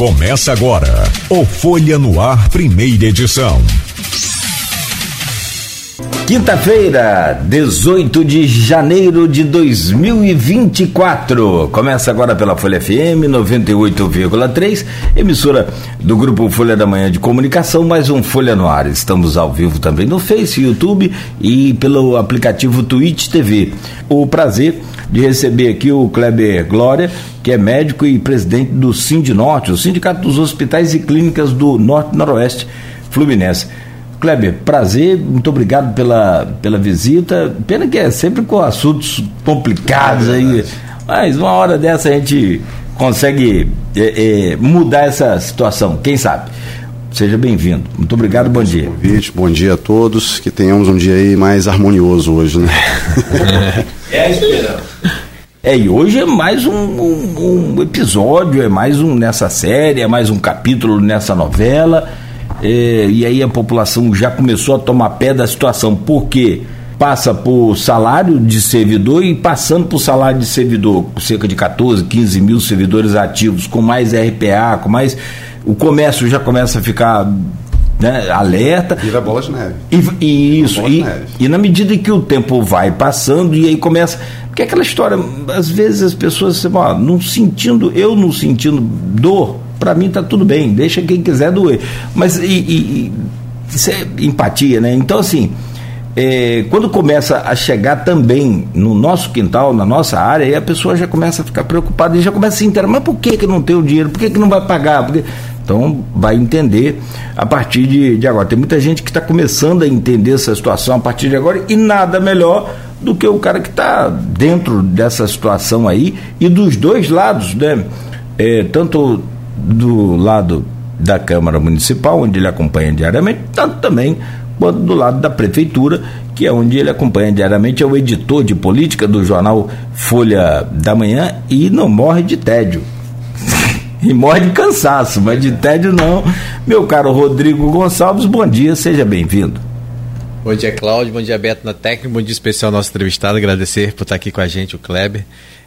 Começa agora o Folha no Ar, primeira edição. Quinta-feira, 18 de janeiro de 2024. Começa agora pela Folha FM 98,3, emissora do grupo Folha da Manhã de Comunicação, mais um Folha no Ar. Estamos ao vivo também no Face, YouTube e pelo aplicativo Twitch TV. O prazer de receber aqui o Kleber Glória, que é médico e presidente do Norte, o Sindicato dos Hospitais e Clínicas do Norte Noroeste Fluminense. Kleber, prazer, muito obrigado pela, pela visita. Pena que é sempre com assuntos complicados é aí, mas uma hora dessa a gente consegue é, é, mudar essa situação, quem sabe? Seja bem-vindo. Muito obrigado, bom dia. Convite, bom dia a todos. Que tenhamos um dia aí mais harmonioso hoje, né? é a esperança. É, e hoje é mais um, um, um, episódio, é mais um nessa série, é mais um capítulo nessa novela. É, e aí a população já começou a tomar pé da situação, porque passa por salário de servidor e passando por salário de servidor, cerca de 14, 15 mil servidores ativos, com mais RPA, com mais o comércio já começa a ficar né, alerta. Vira bola de neve. E, e isso. E, e, na medida que o tempo vai passando, e aí começa. Porque é aquela história, às vezes as pessoas, ó, não sentindo, eu não sentindo dor, para mim tá tudo bem, deixa quem quiser doer. Mas e, e, isso é empatia, né? Então, assim. É, quando começa a chegar também no nosso quintal, na nossa área, aí a pessoa já começa a ficar preocupada e já começa a se interar, mas por que, que não tem o dinheiro? Por que, que não vai pagar? Porque então, vai entender a partir de, de agora. Tem muita gente que está começando a entender essa situação a partir de agora e nada melhor do que o cara que está dentro dessa situação aí e dos dois lados, né? É, tanto do lado da Câmara Municipal, onde ele acompanha diariamente, tanto também quanto do lado da Prefeitura, que é onde ele acompanha diariamente, é o editor de política do jornal Folha da Manhã e não morre de tédio e morre de cansaço, mas de tédio não. Meu caro Rodrigo Gonçalves, bom dia, seja bem-vindo. Bom dia, Cláudio. Bom dia, Beto na técnica. Bom dia especial ao nosso entrevistado. Agradecer por estar aqui com a gente, o Kleber.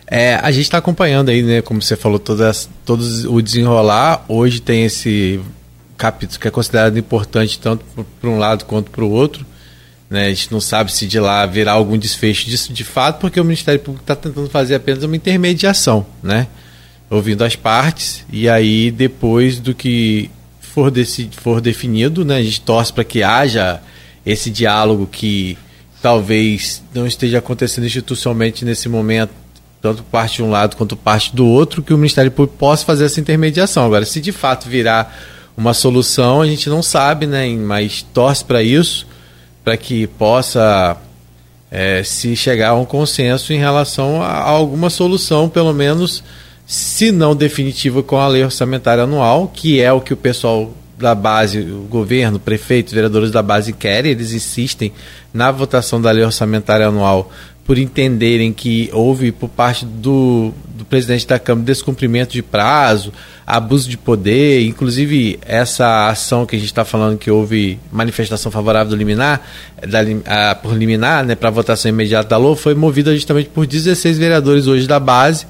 É, a gente está acompanhando aí, né, como você falou, todas, todos o desenrolar. Hoje tem esse capítulo que é considerado importante tanto para um lado quanto para o outro. Né? A gente não sabe se de lá virá algum desfecho disso de fato, porque o Ministério Público está tentando fazer apenas uma intermediação, né? Ouvindo as partes, e aí depois do que for, for definido, né, a gente torce para que haja esse diálogo que talvez não esteja acontecendo institucionalmente nesse momento, tanto parte de um lado quanto parte do outro, que o Ministério Público possa fazer essa intermediação. Agora, se de fato virar uma solução, a gente não sabe, né, mas torce para isso, para que possa é, se chegar a um consenso em relação a alguma solução, pelo menos se não definitiva, com a lei orçamentária anual, que é o que o pessoal da base, o governo, prefeitos, vereadores da base querem, eles insistem na votação da lei orçamentária anual por entenderem que houve por parte do, do presidente da Câmara descumprimento de prazo, abuso de poder, inclusive essa ação que a gente está falando que houve manifestação favorável do liminar, da, a, por liminar, né, para votação imediata da LOA, foi movida justamente por 16 vereadores hoje da base,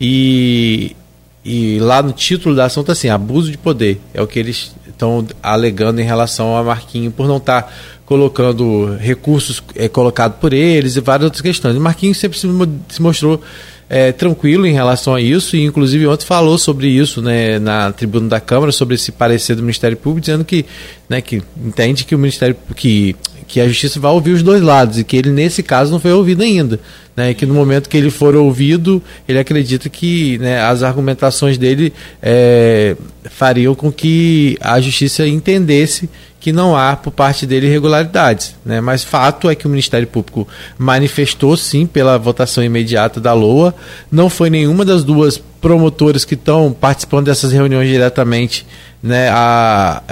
e, e lá no título da ação está assim: abuso de poder. É o que eles estão alegando em relação a Marquinho por não estar tá colocando recursos é, colocados por eles e várias outras questões. O Marquinhos sempre se, se mostrou é, tranquilo em relação a isso, e inclusive ontem falou sobre isso né, na tribuna da Câmara, sobre esse parecer do Ministério Público, dizendo que, né, que entende que o Ministério que, que a justiça vai ouvir os dois lados e que ele, nesse caso, não foi ouvido ainda. Né, e que no momento que ele for ouvido, ele acredita que né, as argumentações dele é, fariam com que a justiça entendesse que não há por parte dele irregularidades. Né? Mas fato é que o Ministério Público manifestou sim pela votação imediata da LOA. Não foi nenhuma das duas promotoras que estão participando dessas reuniões diretamente. Né? A,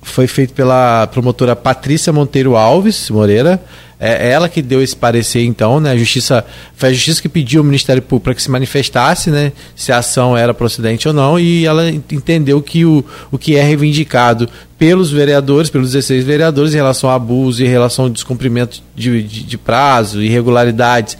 foi feito pela promotora Patrícia Monteiro Alves Moreira é ela que deu esse parecer, então, né? A justiça foi a justiça que pediu ao Ministério Público para que se manifestasse, né? Se a ação era procedente ou não, e ela entendeu que o, o que é reivindicado pelos vereadores, pelos 16 vereadores, em relação a abuso, em relação ao descumprimento de, de, de prazo, irregularidades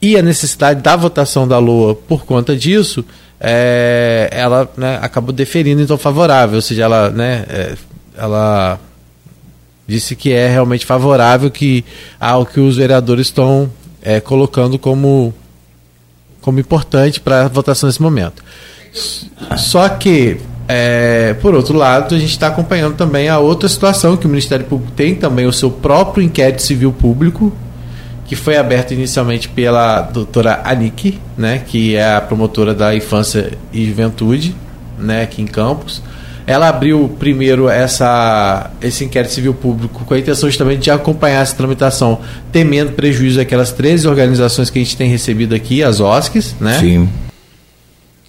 e a necessidade da votação da LOA por conta disso, é, ela né, acabou deferindo então favorável, ou seja, ela, né, é, ela disse que é realmente favorável que ao que os vereadores estão é, colocando como como importante para a votação nesse momento. Só que é, por outro lado, a gente está acompanhando também a outra situação que o Ministério Público tem também o seu próprio inquérito civil público, que foi aberto inicialmente pela doutora Aniki, né, que é a promotora da infância e juventude, né, aqui em Campos. Ela abriu primeiro essa, esse inquérito civil público com a intenção justamente de acompanhar essa tramitação, temendo prejuízo daquelas 13 organizações que a gente tem recebido aqui, as OSCs, né? Sim.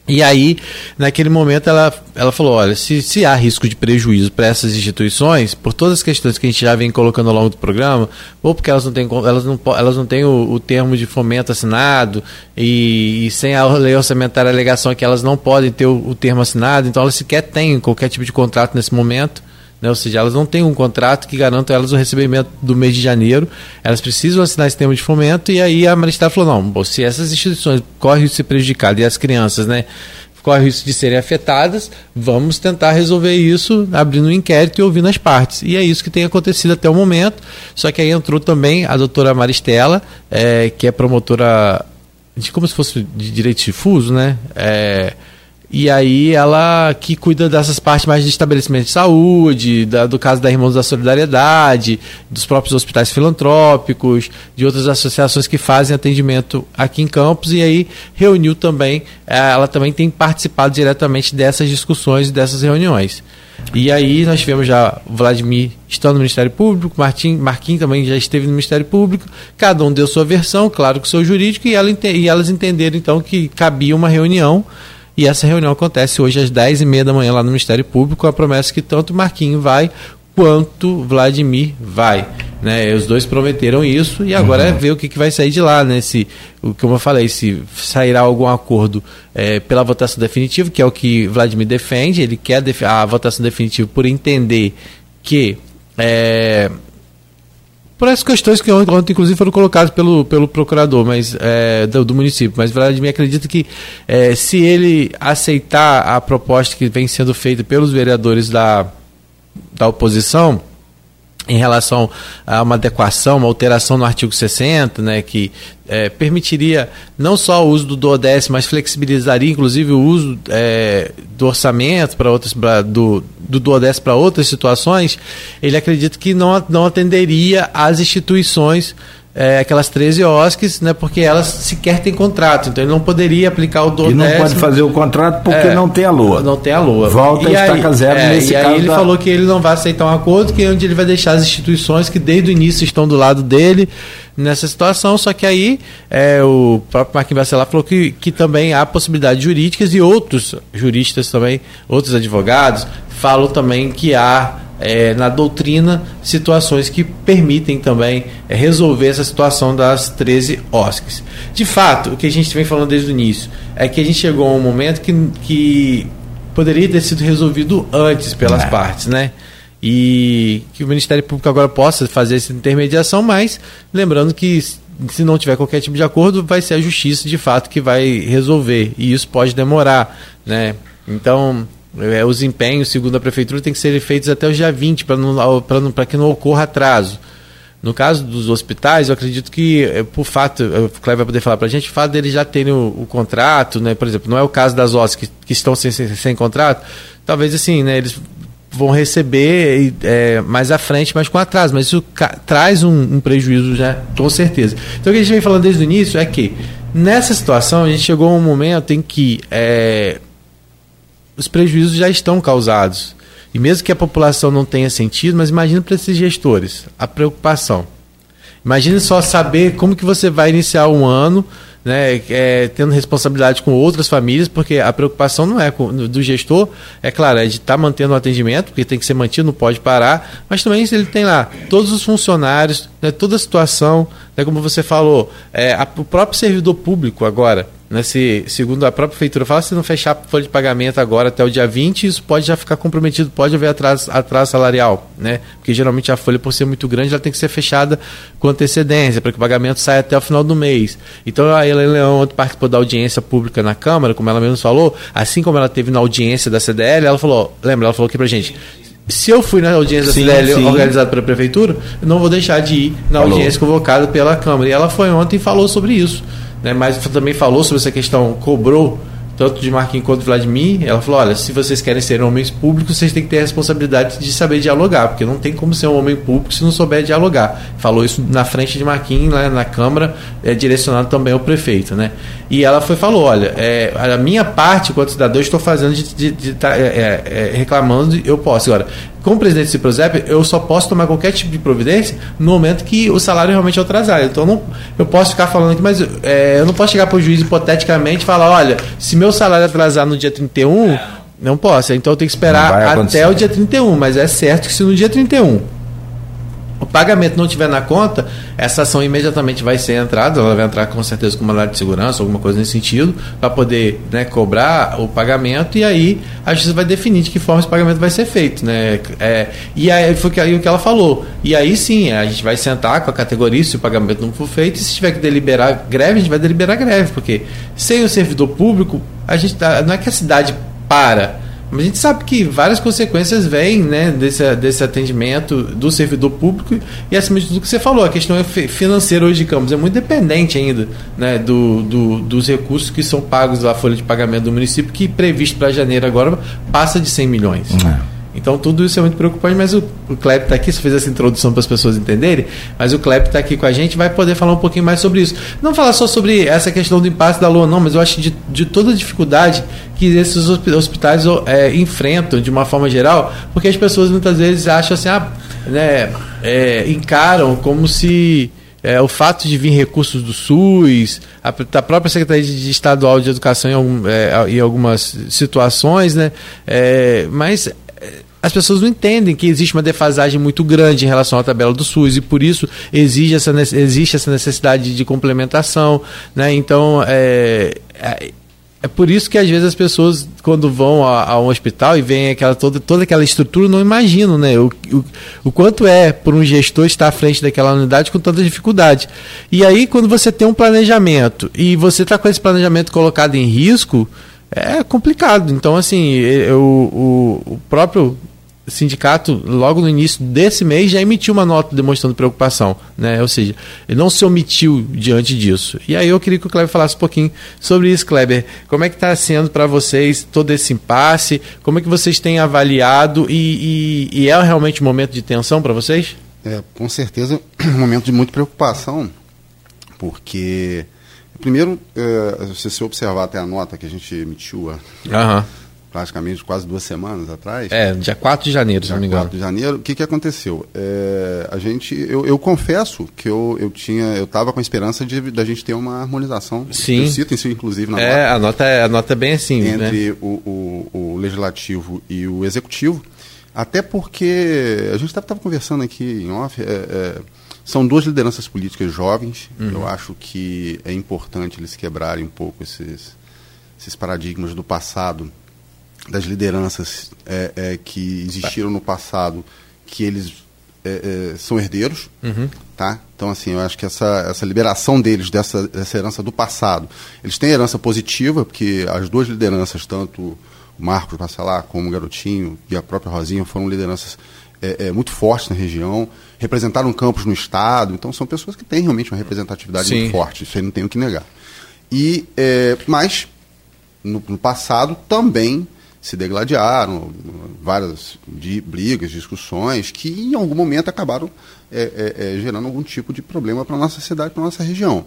E aí, naquele momento, ela, ela falou: olha, se, se há risco de prejuízo para essas instituições, por todas as questões que a gente já vem colocando ao longo do programa, ou porque elas não têm, elas não, elas não têm o, o termo de fomento assinado, e, e, sem a lei orçamentária a alegação é que elas não podem ter o, o termo assinado, então elas sequer têm qualquer tipo de contrato nesse momento. Né? Ou seja, elas não têm um contrato que garanta elas o recebimento do mês de janeiro, elas precisam assinar esse termo de fomento, e aí a Maristar falou: não, se essas instituições correm de ser prejudicadas e as crianças, né? correm risco de serem afetadas, vamos tentar resolver isso abrindo um inquérito e ouvindo as partes. E é isso que tem acontecido até o momento. Só que aí entrou também a doutora Maristela, é, que é promotora de como se fosse de direito difuso, né? É, e aí ela que cuida dessas partes mais de estabelecimento de saúde, da, do caso da Irmãos da Solidariedade, dos próprios hospitais filantrópicos, de outras associações que fazem atendimento aqui em Campos, e aí reuniu também, eh, ela também tem participado diretamente dessas discussões e dessas reuniões. E aí nós tivemos já Vladimir estando no Ministério Público, Martim, Marquinhos também já esteve no Ministério Público, cada um deu sua versão, claro que o seu jurídico, e, ela, e elas entenderam então que cabia uma reunião e essa reunião acontece hoje às 10h30 da manhã lá no Ministério Público, com a promessa que tanto Marquinho vai quanto Vladimir vai. Né? Os dois prometeram isso e agora uhum. é ver o que, que vai sair de lá, né? Se, como eu falei, se sairá algum acordo é, pela votação definitiva, que é o que Vladimir defende, ele quer a votação definitiva por entender que é, por essas questões que ontem, inclusive, foram colocadas pelo, pelo procurador mas, é, do, do, município. Mas Vladimir acredita que é, se ele aceitar a proposta que vem sendo feita pelos vereadores da, da oposição, em relação a uma adequação, uma alteração no artigo 60, né, que é, permitiria não só o uso do DODES, mas flexibilizaria inclusive o uso é, do orçamento para outras pra, do, do DODES para outras situações, ele acredita que não, não atenderia às instituições é, aquelas 13 OSCs, né, porque elas sequer têm contrato, então ele não poderia aplicar o do E não pode fazer o contrato porque é, não tem a LOA. Não tem a LOA. Volta e a estaca aí, zero é, nesse e caso. E aí ele da... falou que ele não vai aceitar um acordo, que é onde ele vai deixar as instituições que desde o início estão do lado dele nessa situação, só que aí é, o próprio Marquinhos Bacelar falou que, que também há possibilidades jurídicas e outros juristas também, outros advogados, falam também que há é, na doutrina situações que permitem também é, resolver essa situação das 13 OSCs. De fato, o que a gente vem falando desde o início é que a gente chegou a um momento que, que poderia ter sido resolvido antes pelas é. partes, né? E que o Ministério Público agora possa fazer essa intermediação, mas lembrando que se não tiver qualquer tipo de acordo, vai ser a justiça de fato que vai resolver. E isso pode demorar, né? Então, é, os empenhos, segundo a prefeitura, têm que ser feitos até o dia 20 para que não ocorra atraso. No caso dos hospitais, eu acredito que, é, por fato, o Cleber vai poder falar para a gente, o fato deles já terem o, o, contrato, né, por exemplo, não é o caso das OS que, que estão sem, sem, sem, contrato, talvez assim, né, eles vão receber é, mais à frente, mas com atraso, mas isso traz um, um, prejuízo já, com certeza. Então o que a gente vem falando desde o início é que, nessa situação, a gente chegou a um momento em que é, os prejuízos já estão causados. E mesmo que a população não tenha sentido, mas imagine para esses gestores a preocupação. Imagine só saber como que você vai iniciar um ano, né, é, tendo responsabilidade com outras famílias, porque a preocupação não é com, do gestor, é claro, é de estar tá mantendo o atendimento, porque tem que ser mantido, não pode parar, mas também ele tem lá todos os funcionários, né, toda a situação, né, como você falou, é, a, o próprio servidor público agora, né, se, segundo a própria prefeitura fala, se não fechar a folha de pagamento agora até o dia 20, isso pode já ficar comprometido, pode haver atraso, atraso salarial, né? Porque geralmente a folha, por ser muito grande, ela tem que ser fechada com antecedência, para que o pagamento saia até o final do mês. Então a Helena Leão ontem participou da audiência pública na Câmara, como ela mesmo falou, assim como ela teve na audiência da CDL, ela falou, lembra, ela falou aqui pra gente, se eu fui na audiência sim, da CDL sim. organizada pela prefeitura, eu não vou deixar de ir na falou. audiência convocada pela Câmara. E ela foi ontem e falou sobre isso né, mas também falou sobre essa questão, cobrou tanto de Marquinhos quanto de Vladimir, ela falou: olha, se vocês querem ser homens públicos, vocês têm que ter a responsabilidade de saber dialogar, porque não tem como ser um homem público se não souber dialogar. Falou isso na frente de Marquinhos, lá na Câmara, é, direcionado também ao prefeito. Né? E ela foi falou: olha, é, a minha parte, enquanto cidadão, estou fazendo de, tá, é, é, é, reclamando, eu posso. Agora, como presidente do Ciprozep, eu só posso tomar qualquer tipo de providência no momento que o salário realmente é atrasado. Então não, eu posso ficar falando aqui, mas é, eu não posso chegar para o juiz hipoteticamente e falar, olha, se meu salário atrasar no dia 31, não posso. Então eu tenho que esperar até o dia 31, mas é certo que se no dia 31 o pagamento não tiver na conta, essa ação imediatamente vai ser entrada, ela vai entrar com certeza com uma lei de segurança, alguma coisa nesse sentido, para poder né, cobrar o pagamento e aí a justiça vai definir de que forma esse pagamento vai ser feito. Né? É, e aí foi o que ela falou. E aí sim, a gente vai sentar com a categoria se o pagamento não for feito, e se tiver que deliberar greve, a gente vai deliberar greve, porque sem o servidor público, a gente tá, não é que a cidade para mas a gente sabe que várias consequências vêm né, desse, desse atendimento do servidor público e, acima de tudo, que você falou, a questão é financeira hoje de Campos é muito dependente ainda né, do, do, dos recursos que são pagos da folha de pagamento do município, que previsto para janeiro agora passa de 100 milhões. É. Então tudo isso é muito preocupante, mas o, o está aqui, você fez essa introdução para as pessoas entenderem, mas o Kleber está aqui com a gente vai poder falar um pouquinho mais sobre isso. Não falar só sobre essa questão do impasse da lua, não, mas eu acho de, de toda a dificuldade que esses hospitais é, enfrentam de uma forma geral, porque as pessoas muitas vezes acham assim, ah, né, é, encaram como se é, o fato de vir recursos do SUS, a, da própria Secretaria de Estadual de Educação em, algum, é, em algumas situações, né? É, mas as pessoas não entendem que existe uma defasagem muito grande em relação à tabela do SUS e por isso exige essa, existe essa necessidade de complementação. Né? Então, é, é, é, por isso que às vezes as pessoas, quando vão a, a, um hospital e veem aquela, toda, toda aquela estrutura, não imaginam né? o, o, o quanto é por um gestor estar à frente daquela unidade com tanta dificuldade. E aí, quando você tem um planejamento e você está com esse planejamento colocado em risco, é complicado. Então, assim, eu, o, o próprio sindicato, logo no início desse mês, já emitiu uma nota demonstrando preocupação, né? Ou seja, ele não se omitiu diante disso. E aí eu queria que o Kleber falasse um pouquinho sobre isso, Kleber. Como é que está sendo para vocês todo esse impasse? Como é que vocês têm avaliado e, e, e é realmente um momento de tensão para vocês? É, com certeza, um momento de muita preocupação, porque primeiro, é, se você observar até a nota que a gente emitiu, Uhum praticamente quase duas semanas atrás. É, dia 4 de janeiro, se não me engano. 4 de janeiro, o que, que aconteceu? É, a gente, eu, eu, confesso que eu, eu tinha, eu estava com a esperança de da gente ter uma harmonização. Sim. Eu cito isso, inclusive, na é, nota. A nota, é, a nota é bem assim, né? Entre né? o, o, o legislativo e o executivo. Até porque a gente estava conversando aqui em off, é, é, são duas lideranças políticas jovens. Uhum. Eu acho que é importante eles quebrarem um pouco esses, esses paradigmas do passado das lideranças é, é, que existiram no passado, que eles é, é, são herdeiros, uhum. tá? Então, assim, eu acho que essa, essa liberação deles dessa, dessa herança do passado, eles têm herança positiva, porque as duas lideranças, tanto o Marcos Passalar como o Garotinho e a própria Rosinha, foram lideranças é, é, muito fortes na região, representaram campos no Estado, então são pessoas que têm realmente uma representatividade Sim. muito forte, isso aí não tenho que negar. E, mas, no, no passado, também se degladiaram, várias de brigas, discussões, que em algum momento acabaram é, é, é, gerando algum tipo de problema para a nossa cidade, para a nossa região.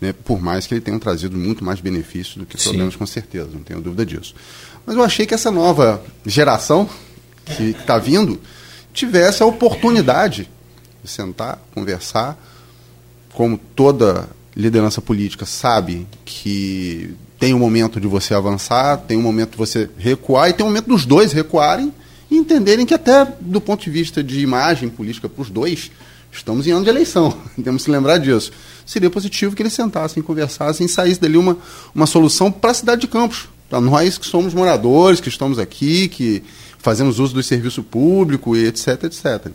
Né? Por mais que ele tenha trazido muito mais benefícios do que problemas, Sim. com certeza, não tenho dúvida disso. Mas eu achei que essa nova geração que está vindo tivesse a oportunidade de sentar, conversar, como toda liderança política sabe que tem um momento de você avançar, tem um momento de você recuar e tem um momento dos dois recuarem e entenderem que até do ponto de vista de imagem política para os dois Estamos em ano de eleição, temos que lembrar disso. Seria positivo que eles sentassem, conversassem e saísse dali uma, uma solução para a cidade de Campos. Para nós que somos moradores, que estamos aqui, que fazemos uso do serviço público e etc, etc.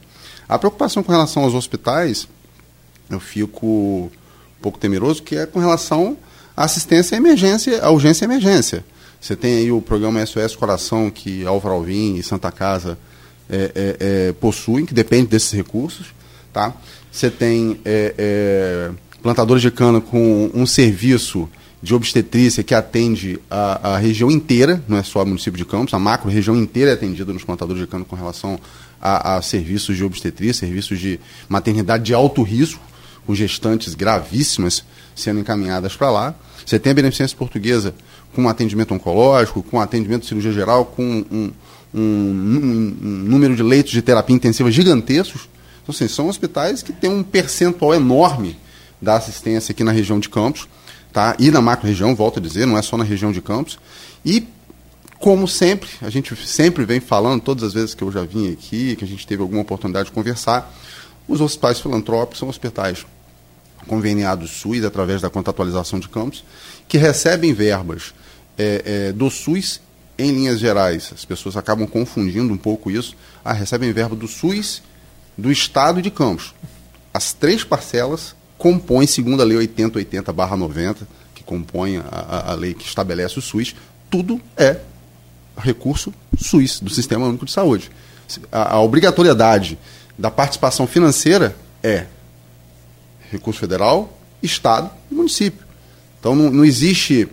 A preocupação com relação aos hospitais, eu fico um pouco temeroso, que é com relação à assistência à emergência, à urgência e emergência. Você tem aí o programa SOS Coração, que Álvaro Alvim e Santa Casa é, é, é, possuem, que depende desses recursos. Tá? Você tem é, é, plantadores de cana com um serviço de obstetrícia que atende a, a, região inteira, não é só o município de Campos, a macro região inteira é atendida nos plantadores de cana com relação a, a serviços de obstetrícia, serviços de maternidade de alto risco, com gestantes gravíssimas sendo encaminhadas para lá. Você tem a Beneficência Portuguesa com atendimento oncológico, com atendimento de cirurgia geral, com um, um, um, um número de leitos de terapia intensiva gigantescos. Então, assim, são hospitais que têm um percentual enorme da assistência aqui na região de Campos, tá? e na macro-região, volto a dizer, não é só na região de Campos. E, como sempre, a gente sempre vem falando, todas as vezes que eu já vim aqui, que a gente teve alguma oportunidade de conversar, os hospitais filantrópicos são hospitais conveniados SUS através da contratualização de campos, que recebem verbas é, é, do SUS em linhas gerais. As pessoas acabam confundindo um pouco isso. Ah, recebem verba do SUS, do Estado e de Campos. As três parcelas compõem, segundo a Lei 8080-90, que compõe a, a, lei que estabelece o SUS, tudo é recurso SUS, do Sistema Único de Saúde. A, a obrigatoriedade da participação financeira é recurso federal, Estado e município. Então não, não existe.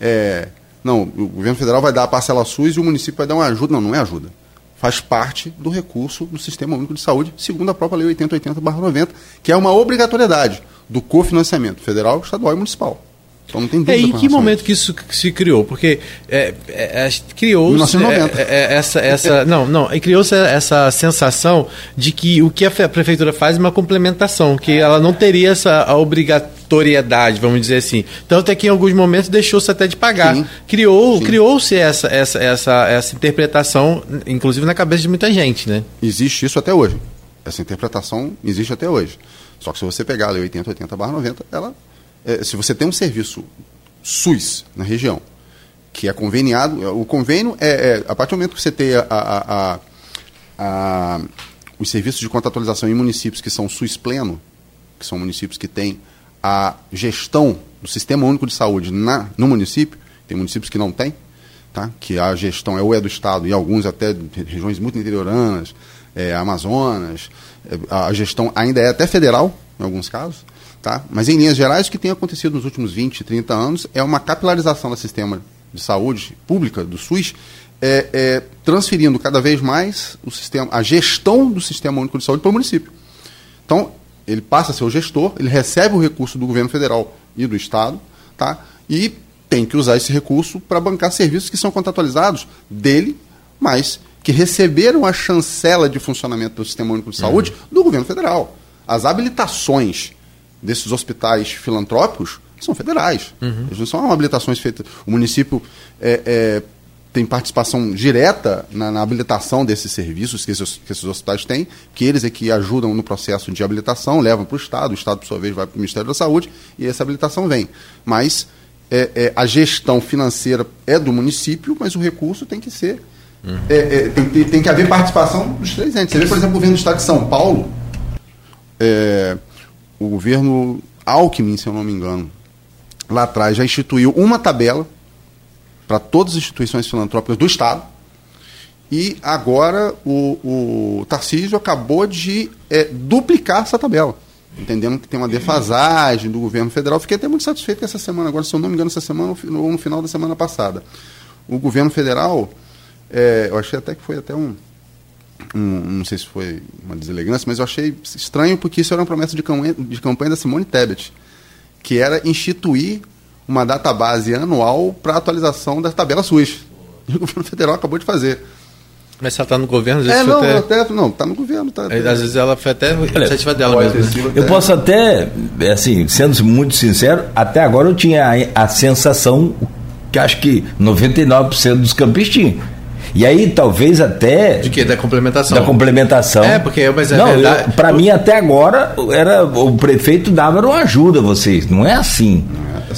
É, não, o governo federal vai dar a parcela SUS e o município vai dar uma ajuda. Não, não é ajuda. Faz parte do recurso do Sistema Único de Saúde, segundo a própria Lei 8080-90, que é uma obrigatoriedade do cofinanciamento federal, estadual e municipal. Então não tem dúvida. É, em que momento que isso se criou? Porque é, é, é criou é, é, essa, essa não, não, criou essa sensação de que o que a prefeitura faz é uma complementação, que ela não teria essa obrigatoriedade, vamos dizer assim. Tanto é que em alguns momentos deixou-se até de pagar. Sim. Criou, criou-se essa, essa, essa, essa interpretação, inclusive na cabeça de muita gente, né? Existe isso até hoje. Essa interpretação existe até hoje. Só que se você pegar a Lei 8080/90, ela é, se você tem um serviço SUS na região, que é conveniado, o convênio é, é a partir do momento que você tem a, a, a, os serviços de contratualização em municípios que são SUS pleno, que são municípios que têm a gestão do Sistema Único de Saúde na, no município, tem municípios que não têm, tá? que a gestão é ou é do Estado, e alguns até regiões muito interioranas, é, Amazonas, é, a gestão ainda é até federal, em alguns casos. Tá? Mas, em linhas gerais, o que tem acontecido nos últimos 20, 30 anos é uma capilarização do sistema de saúde pública, do SUS, é, é, transferindo cada vez mais o sistema, a gestão do Sistema Único de Saúde para o município. Então, ele passa a ser o gestor, ele recebe o recurso do governo federal e do Estado, tá? e tem que usar esse recurso para bancar serviços que são contratualizados dele, mas que receberam a chancela de funcionamento do Sistema Único de Saúde uhum. do governo federal. As habilitações desses hospitais filantrópicos são federais. Uhum. Eles não são habilitações feitas. O município é, é, tem participação direta na, na, habilitação desses serviços que esses, que esses, hospitais têm, que eles é que ajudam no processo de habilitação, levam para o Estado, o Estado, por sua vez, vai para o Ministério da Saúde e essa habilitação vem. Mas é, é a gestão financeira é do município, mas o recurso tem que ser. Uhum. É, é, tem, tem, que haver participação dos três entes. Você vê, por exemplo, o governo do Estado de São Paulo. O governo Alckmin, se eu não me engano, lá atrás já instituiu uma tabela para todas as instituições filantrópicas do Estado. E agora o, o Tarcísio acabou de é, duplicar essa tabela, entendendo que tem uma defasagem do governo federal. Fiquei até muito satisfeito essa semana, agora, se eu não me engano, essa semana ou no final da semana passada. O governo federal, é, eu achei até que foi até um, um, não sei se foi uma deselegância, mas eu achei estranho porque isso era uma promessa de campanha, de campanha da Simone Tebet, que era instituir uma database anual para atualização da tabela SUS. E o governo federal acabou de fazer. Mas se ela está no governo, às vezes é, não, até... até... não, está no governo. Tá, às vezes ela foi até iniciativa dela mesmo. Eu posso até, assim, sendo muito sincero, até agora eu tinha a, a sensação que acho que 99% dos campistas tinham E aí talvez até. De quê? Da complementação. Da complementação. É, porque mas é não, verdade. Para mim, até agora, era, o prefeito dava uma ajuda a vocês. Não é assim.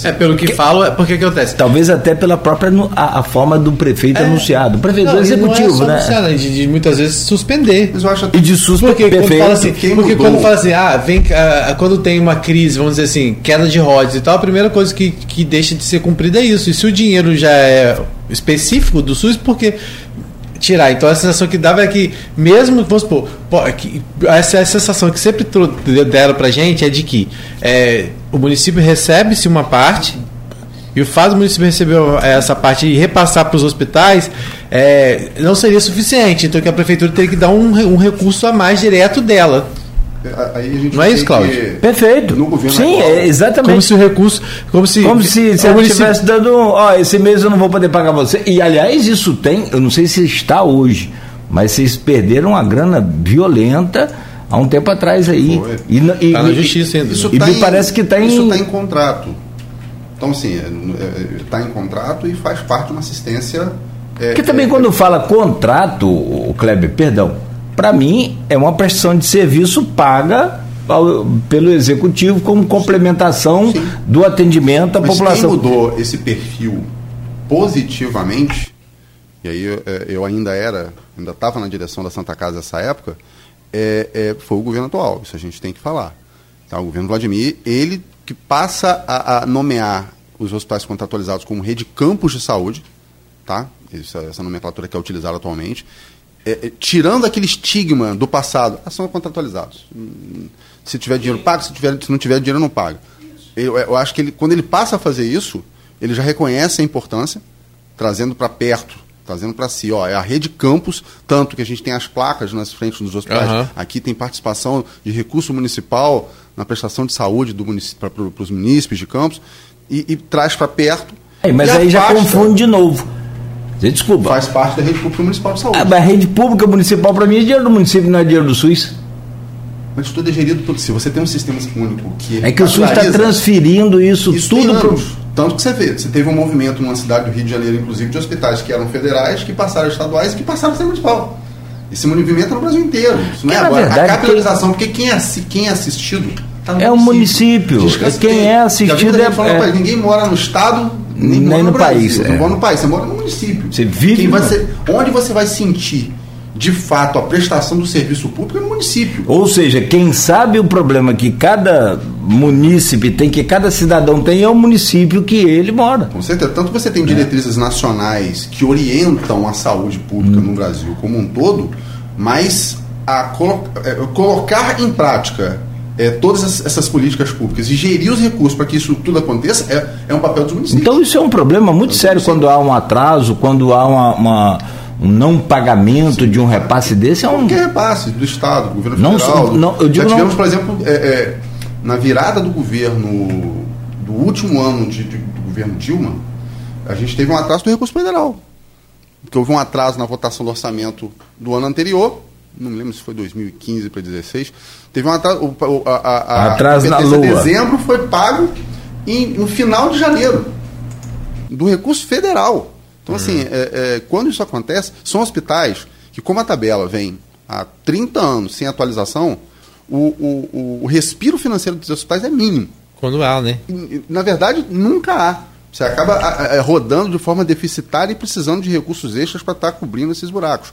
É, pelo que, que falo, é porque que acontece? Talvez até pela própria a, a forma do prefeito é, anunciado. O prefeito não, executivo, não é né? Anunciado, de, de, muitas vezes suspender. Mas eu acho e de suspender. Porque, quando fala assim, porque quando fala assim, ah, vem, ah, quando tem uma crise, vamos dizer assim, queda de rodas e tal, a primeira coisa que, que deixa de ser cumprida é isso. E se o dinheiro já é específico do SUS, porque tirar. Então a sensação que dava é que, mesmo, vamos supor, que, essa é a sensação que sempre deram pra gente é de que é, o município recebe-se uma parte. E o fato do município receber essa parte e repassar para os hospitais é, não seria suficiente. Então que a prefeitura teria que dar um, um recurso a mais direto dela. Aí não é isso, Cláudio? Perfeito. No governo Sim, atual, é exatamente. Como se o recurso. Como se, como se, se ela estivesse dando. Ó, esse mês eu não vou poder pagar você. E aliás, isso tem, eu não sei se está hoje, mas vocês perderam uma grana violenta há um tempo atrás aí. Foi. E, e, tá na justiça ainda. Isso e tá me em, parece que está em. Isso está em contrato. Então, assim, está é, é, em contrato e faz parte de uma assistência. É, Porque também, é, quando fala contrato, o Kleber, perdão para mim, é uma prestação de serviço paga ao, pelo executivo como complementação Sim. do atendimento à Mas população. Quem mudou esse perfil positivamente, e aí eu, é, eu ainda era, ainda estava na direção da Santa Casa nessa época, é, é, foi o governo atual, isso a gente tem que falar. Tá? O governo Vladimir, ele que passa a, a nomear os hospitais contratualizados como rede campos de saúde, tá? Essa, essa nomenclatura que é utilizada atualmente, é, é, tirando aquele estigma do passado, ah, são contratualizados. Se tiver dinheiro, paga, se, tiver, se não tiver dinheiro, não paga. Eu, eu acho que ele, quando ele passa a fazer isso, ele já reconhece a importância, trazendo para perto, trazendo para si. Ó, é a rede campus, tanto que a gente tem as placas nas frentes dos hospitais. Uhum. Aqui tem participação de recurso municipal na prestação de saúde do para os munícipes de campos, e, e traz para perto. É, mas aí já confunde de novo Desculpa. Faz parte da rede pública municipal de saúde. Ah, mas a rede pública municipal, para mim, é dinheiro do município, não é dinheiro do SUS. Mas tudo é gerido por. Se você tem um sistema único que. É que o SUS está transferindo isso, isso tudo para. Tanto que você vê, você teve um movimento numa cidade do Rio de Janeiro, inclusive, de hospitais que eram federais, que passaram estaduais e que passaram a ser municipal. Esse movimento é no Brasil inteiro. Isso não é, é agora. Verdade, a capitalização, porque quem é, quem é assistido tá é o município. Quem é assistido é, é... Ninguém mora no estado nem, nem no, no país. É. Não mora no país, você mora no município. Você vive. No... Ser, onde você vai sentir de fato a prestação do serviço público é no município. Ou seja, quem sabe o problema que cada munícipe tem, que cada cidadão tem, é o município que ele mora. Com certeza. Tanto você tem diretrizes nacionais que orientam a saúde pública hum. no Brasil como um todo, mas a colo é, colocar em prática é, todas essas políticas públicas e gerir os recursos para que isso tudo aconteça é, é um papel dos municípios. Então isso é um problema muito é sério quando há um atraso, quando há uma, uma um não pagamento Sim. de um repasse desse. É um... Qualquer repasse do Estado, do governo não, federal. Não, eu digo Já tivemos, não... por exemplo, é, é, na virada do governo, do último ano de, de, do governo Dilma, a gente teve um atraso do recurso federal. Porque houve um atraso na votação do orçamento do ano anterior, não me lembro se foi 2015 para 2016, teve um atraso. A, a, a, atraso na lua. dezembro foi pago em, no final de janeiro, do recurso federal. Então, assim, uhum. é, é, quando isso acontece, são hospitais que, como a tabela vem há 30 anos sem atualização, o, o, o respiro financeiro dos hospitais é mínimo. Quando há, né? Na verdade, nunca há. Você acaba rodando de forma deficitária e precisando de recursos extras para estar tá cobrindo esses buracos.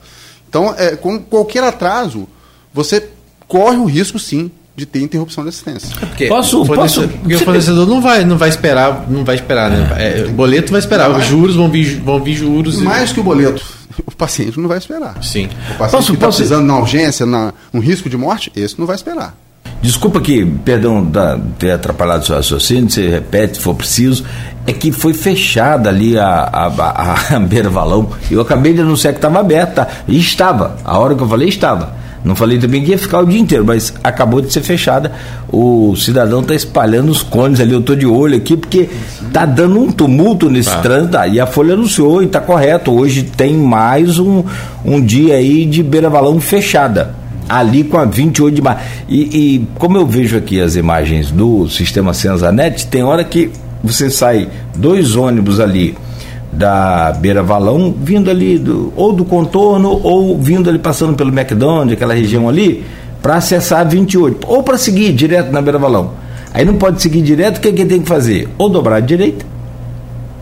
Então, é, com qualquer atraso, você corre o risco, sim, de ter interrupção de assistência. É porque posso, o fornecedor, posso, porque o fornecedor não vai, não vai esperar, não vai esperar, né? É, o boleto vai esperar, os juros vão vir, vão vir juros. Mais e... que o boleto, o paciente não vai esperar. Sim. O paciente posso, que está precisando na urgência, na, um risco de morte, esse não vai esperar. Desculpa que, perdão da, ter atrapalhado o seu raciocínio, você repete se for preciso, é que foi fechada ali a, a, a, a Beira Valão. Eu acabei de anunciar que estava aberta. E estava. A hora que eu falei, estava. Não falei também que ia ficar o dia inteiro, mas acabou de ser fechada. O cidadão está espalhando os cones ali. Eu estou de olho aqui porque está dando um tumulto nesse tá. trânsito. E a Folha anunciou e está correto. Hoje tem mais um, um dia aí de Beira Valão fechada ali com a 28 de março. E, e, como eu vejo aqui as imagens do sistema Senzanet, tem hora que você sai dois ônibus ali da Beira Valão, vindo ali do, ou do contorno ou vindo ali passando pelo McDonald's, aquela região ali, para acessar a 28, ou para seguir direto na Beira Valão. Aí não pode seguir direto, o que, é que tem que fazer? Ou dobrar à direita,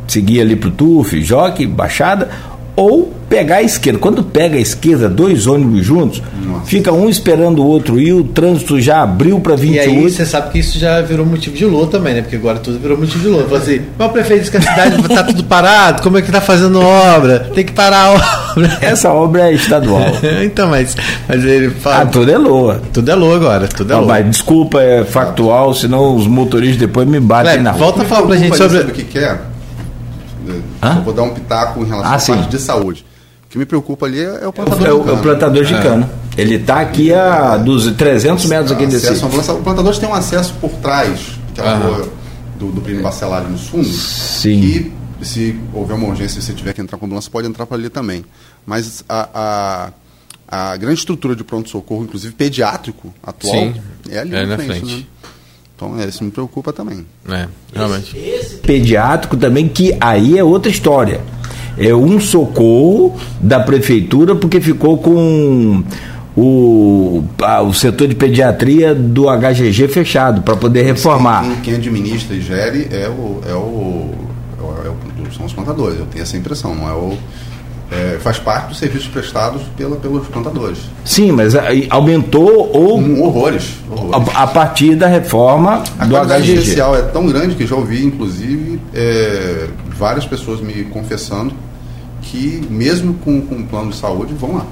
seguir ali para o TUF, Joque, Baixada, ou pegar a esquerda. Quando pega a esquerda, dois ônibus juntos, Nossa. fica um esperando o outro e o trânsito já abriu para 28. E aí você sabe que isso já virou motivo de luta também, né? Porque agora tudo virou motivo de luta. Assim, mas o prefeito disse que a cidade está tudo parado, como é que está fazendo obra? Tem que parar a obra. Essa obra é estadual. então, mas, mas ele fala. Ah, tudo é loa. Tudo é loa agora. Tudo é loa. desculpa, é factual, senão os motoristas depois me batem Leve, na rua. Volta a falar pra gente sobre. o que quer? Hã? vou dar um pitaco em relação ah, à sim. parte de saúde. O que me preocupa ali é, o plantador é o, de cana. É o plantador de é. cana. Ele está aqui a dos 300 metros aqui desse. O plantador tem um acesso por trás, que é a rua do, do Primo Bacelar nos fundos. Sim. E se houver uma urgência, se você tiver que entrar com ambulância, pode entrar para ali também. Mas a, a, a grande estrutura de pronto-socorro, inclusive pediátrico atual, Sim, é ali é na frente. frente. Né? Então, é, isso me preocupa também. É, realmente. Esse, esse pediátrico também, que aí é outra história. É um socorro da prefeitura, porque ficou com o, ah, o setor de pediatria do HGG fechado, para poder reformar. Quem, quem, administra e gere é o, é o, é o, são os plantadores, eu tenho essa impressão, não é o é, faz parte dos serviços prestados pela, pelos contadores. Sim, mas aumentou ou um, horrores, horrores. A, a, partir da reforma a do HGG. social é tão grande que já ouvi, inclusive, é, várias pessoas me confessando que mesmo com, com plano de saúde vão lá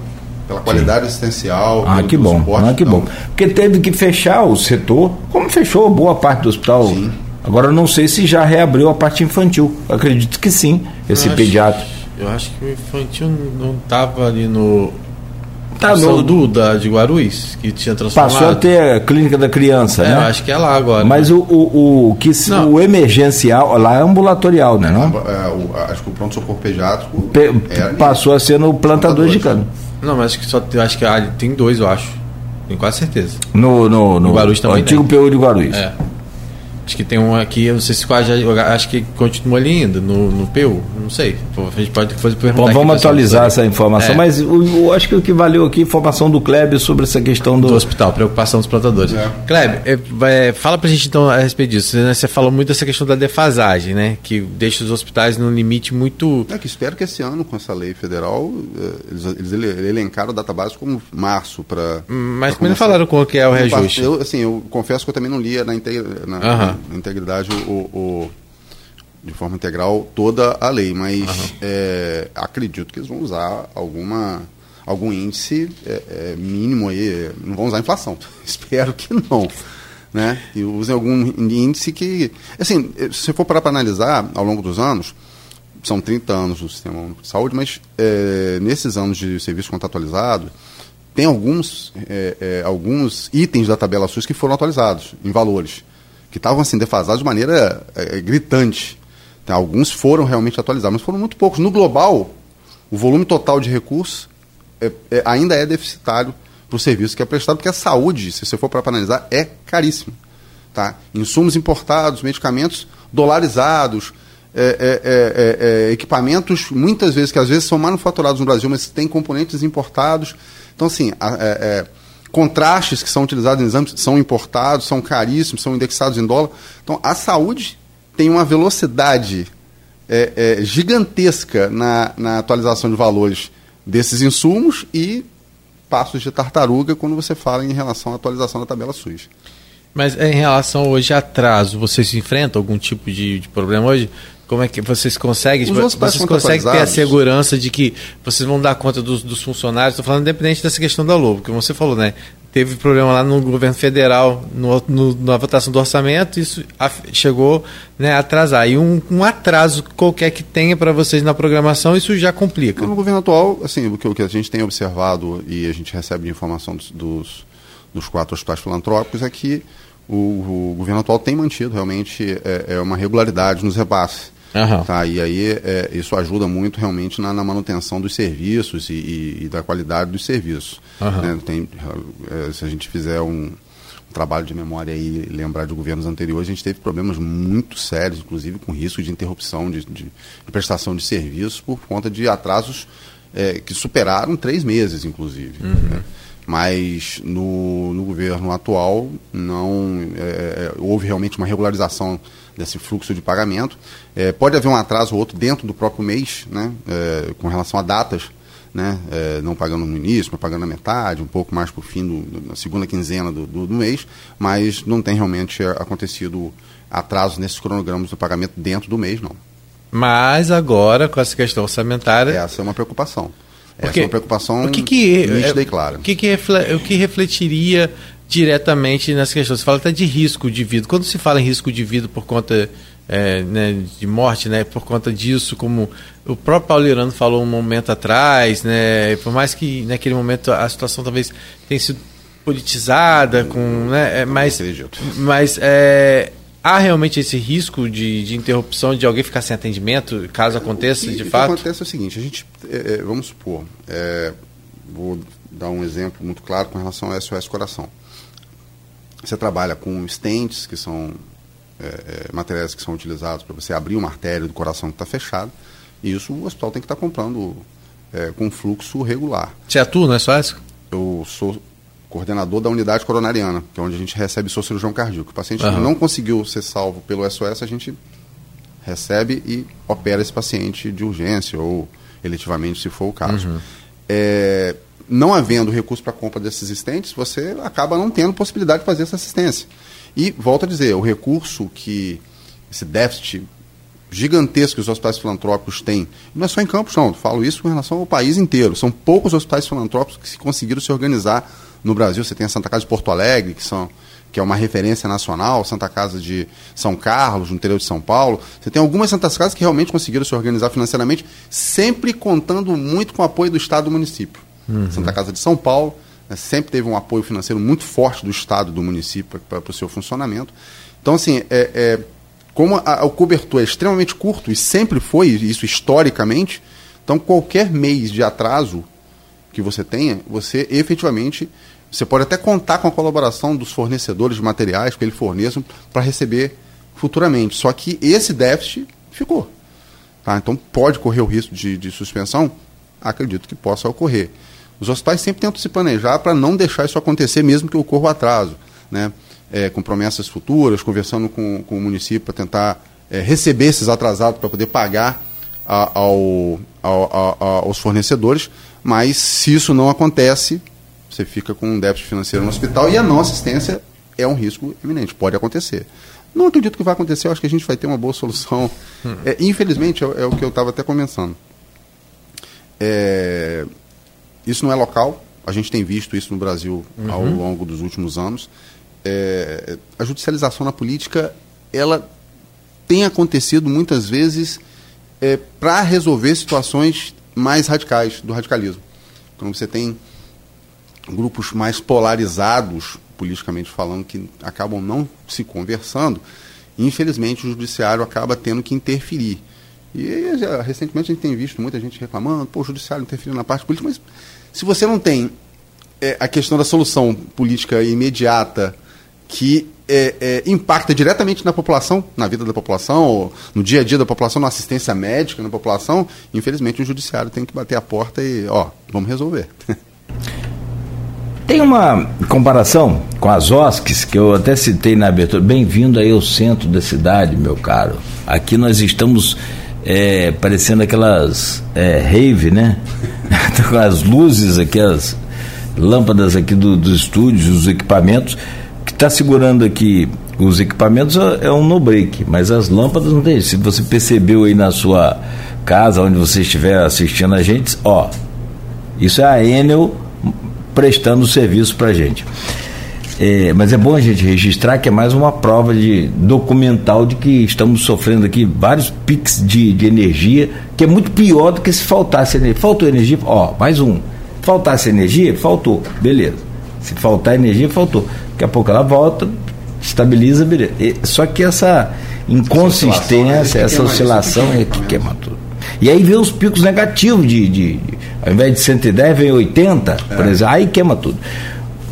pela qualidade Sim. assistencial. Ah, que bom. Suporte, ah, que bom. Porque teve que fechar o setor, como fechou boa parte do hospital. Sim. Agora eu não sei se já reabriu a parte infantil. acredito que sim, esse pediatra. Eu acho que o infantil não estava ali no. Tá no do da de Guarulhos, que tinha transformado. Passou a ter a clínica da criança, é, né? Eu acho que é lá agora. Mas né? o, o, o, que o emergencial lá é ambulatorial, né? Não? É, o, acho que o pronto-socorro pediátrico Pe é passou a ser no plantador de cano. Não, mas acho que só acho que ah, tem dois, eu acho. Tenho quase certeza. No, no, no, no Guarulhos também. Antigo PU de Guarulhos. É. Acho que tem um aqui, eu não sei se quase, acho que continua ali ainda, no, no PU, não sei. A gente pode fazer perguntar. Bom, vamos atualizar essa informação, é. mas eu, acho que o que valeu aqui informação do Kleber sobre essa questão do, do hospital, preocupação dos plantadores. É. Kleber, é, é, fala pra gente então a respeito disso. Né? Você falou muito dessa questão da defasagem, né? Que deixa os hospitais num limite muito. É que espero que esse ano, com essa lei federal, é, eles, eles elencaram a database como março para. Mas como não falaram qual que é o reajuste? Eu, assim, eu confesso que eu também não lia na, inteira, na, uhum na integridade o, o, de forma integral toda a lei, mas uhum. é, acredito que eles vão usar alguma algum índice é, é, mínimo aí, não vão usar inflação, espero que não, né? E usem algum índice que, assim, se for parar para analisar ao longo dos anos, são 30 anos do sistema de saúde, mas é, nesses anos de serviço contratualizado, tem alguns, é, é, alguns itens da tabela SUS que foram atualizados em valores que estavam assim defasados de maneira é, gritante. Então, alguns foram realmente atualizados, mas foram muito poucos. No global, o volume total de recursos é, é, ainda é deficitário para o serviço que é prestado, porque a saúde, se você for para analisar, é caríssima. Tá? Insumos importados, medicamentos dolarizados, é, equipamentos, muitas vezes, que às vezes são manufaturados no Brasil, mas têm componentes importados. Então, assim, a, contrastes que são utilizados em exames são importados, são caríssimos, são indexados em dólar. Então, a saúde tem uma velocidade é, é, gigantesca na, na atualização de valores desses insumos e passos de tartaruga quando você fala em relação à atualização da tabela SUS. Mas em relação hoje a atraso, vocês enfrentam algum tipo de, de problema hoje? Como é que vocês conseguem? vocês conseguem ter a segurança de que vocês vão dar conta dos, dos funcionários? Estou falando independente dessa questão da Lobo, como você falou, né? Teve problema lá no governo federal, no, no, na votação do orçamento, isso chegou né, a atrasar. E um, um atraso qualquer que tenha para vocês na programação, isso já complica. No governo atual, assim, o que, o que a gente tem observado e a gente recebe de informação dos, dos, dos quatro hospitais filantrópicos é que o, o, governo atual tem mantido realmente é, é uma regularidade nos repasses. Uhum. Tá? E aí é, isso ajuda muito realmente na, na manutenção dos serviços e, e, e, da qualidade dos serviços. Uhum. Né? Tem, é, se a gente fizer um trabalho de memória e lembrar de governos anteriores, a gente teve problemas muito sérios, inclusive com risco de interrupção de, de, de prestação de serviços por conta de atrasos é, que superaram três meses, inclusive. Uhum. Né? Mas no, no, governo atual não é, é, houve realmente uma regularização desse fluxo de pagamento. É, pode haver um atraso ou outro dentro do próprio mês, né, é, com relação a datas, né, é, não pagando no início, mas pagando na metade, um pouco mais para o fim, do, na segunda quinzena do, do, do, mês, mas não tem realmente acontecido atraso nesses cronogramas do pagamento dentro do mês, não. Mas agora, com essa questão orçamentária. Essa é uma preocupação. Porque, essa é uma preocupação o que que, nítida e clara. O que, que, o que refletiria diretamente nessa questão? Você fala até de risco de vida. Quando se fala em risco de vida por conta é, né, de morte, né, por conta disso, como o próprio Paulo Irano falou um momento atrás, né, por mais que naquele momento a situação talvez tenha sido politizada, com, né, é, mas, mas é, há realmente esse risco de, de, interrupção de alguém ficar sem atendimento, caso aconteça de o fato? O que acontece é o seguinte, a gente, é, é, vamos supor, é, vou dar um exemplo muito claro com relação ao SOS Coração. Você trabalha com stents, que são é, é, materiais que são utilizados para você abrir uma artéria do coração que está fechado, e isso o hospital tem que estar tá comprando com fluxo regular. Você atua no SOS? Eu sou coordenador da unidade coronariana, que é onde a gente recebe o cirurgião cardíaco. O paciente uhum. não conseguiu ser salvo pelo SOS, a gente recebe e opera esse paciente de urgência ou eletivamente, se for o caso. Uhum. É, não havendo recurso para compra desses assistentes, você acaba não tendo possibilidade de fazer essa assistência. E, volto a dizer, o recurso que esse déficit gigantesco que os hospitais filantrópicos têm, não é só em Campos, não, falo isso com relação ao país inteiro. São poucos hospitais filantrópicos que conseguiram se organizar no Brasil, você tem a Santa Casa de Porto Alegre, que, são, que é uma referência nacional, Santa Casa de São Carlos, no interior de São Paulo. Você tem algumas Santas Casas que realmente conseguiram se organizar financeiramente, sempre contando muito com o apoio do Estado e do município. Uhum. Santa Casa de São Paulo né, sempre teve um apoio financeiro muito forte do Estado do município para o seu funcionamento. Então, assim, é, é como a, o cobertor é extremamente curto, e sempre foi isso historicamente, então qualquer mês de atraso que você tenha, você efetivamente você pode até contar com a colaboração dos fornecedores de materiais que eles forneçam para receber futuramente. Só que esse déficit ficou. Tá? Então pode correr o risco de, de suspensão? Acredito que possa ocorrer. Os hospitais sempre tentam se planejar para não deixar isso acontecer, mesmo que ocorra o atraso. Né? É, com promessas futuras, conversando com, com o município para tentar é, receber esses atrasados para poder pagar a, ao, ao, a, aos fornecedores. Mas se isso não acontece, você fica com um déficit financeiro no hospital e a não assistência é um risco iminente, pode acontecer. Não acredito que vai acontecer, eu acho que a gente vai ter uma boa solução. Hum. É, infelizmente, é, é, o que eu estava até começando. É, isso não é local, a gente tem visto isso no Brasil uhum. ao longo dos últimos anos. É, a judicialização na política, ela tem acontecido muitas vezes é, para resolver situações mais radicais do radicalismo. Então você tem grupos mais polarizados, politicamente falando, que acabam não se conversando, infelizmente o judiciário acaba tendo que interferir. E recentemente a gente tem visto muita gente reclamando, pô, o judiciário interferindo na parte política, mas se você não tem é, a questão da solução política imediata que é, é, impacta diretamente na população, na vida da população, no dia a dia da população, na assistência médica na população, infelizmente o judiciário tem que bater a porta e, ó, vamos resolver. Tem uma comparação com as OSCs, que eu até citei na abertura. Bem-vindo aí ao centro da cidade, meu caro. Aqui nós estamos é, parecendo aquelas é, rave, né? com as luzes aqui, as lâmpadas aqui do, dos estúdios, os equipamentos que está segurando aqui os equipamentos é um no-break, mas as lâmpadas não tem. Se você percebeu aí na sua casa, onde você estiver assistindo a gente, ó, isso é a Enel prestando serviço para gente. É, mas é bom a gente registrar que é mais uma prova de documental de que estamos sofrendo aqui vários pics de, de energia, que é muito pior do que se faltasse energia. Faltou energia, ó, mais um. Faltasse energia, faltou, beleza. Se faltar energia, faltou. Daqui a pouco ela volta, estabiliza, beleza. E, só que essa inconsistência, essa oscilação é que queima tudo. E aí vem os picos negativos de, de, de ao invés de 110 vem 80, é. por exemplo, aí queima tudo.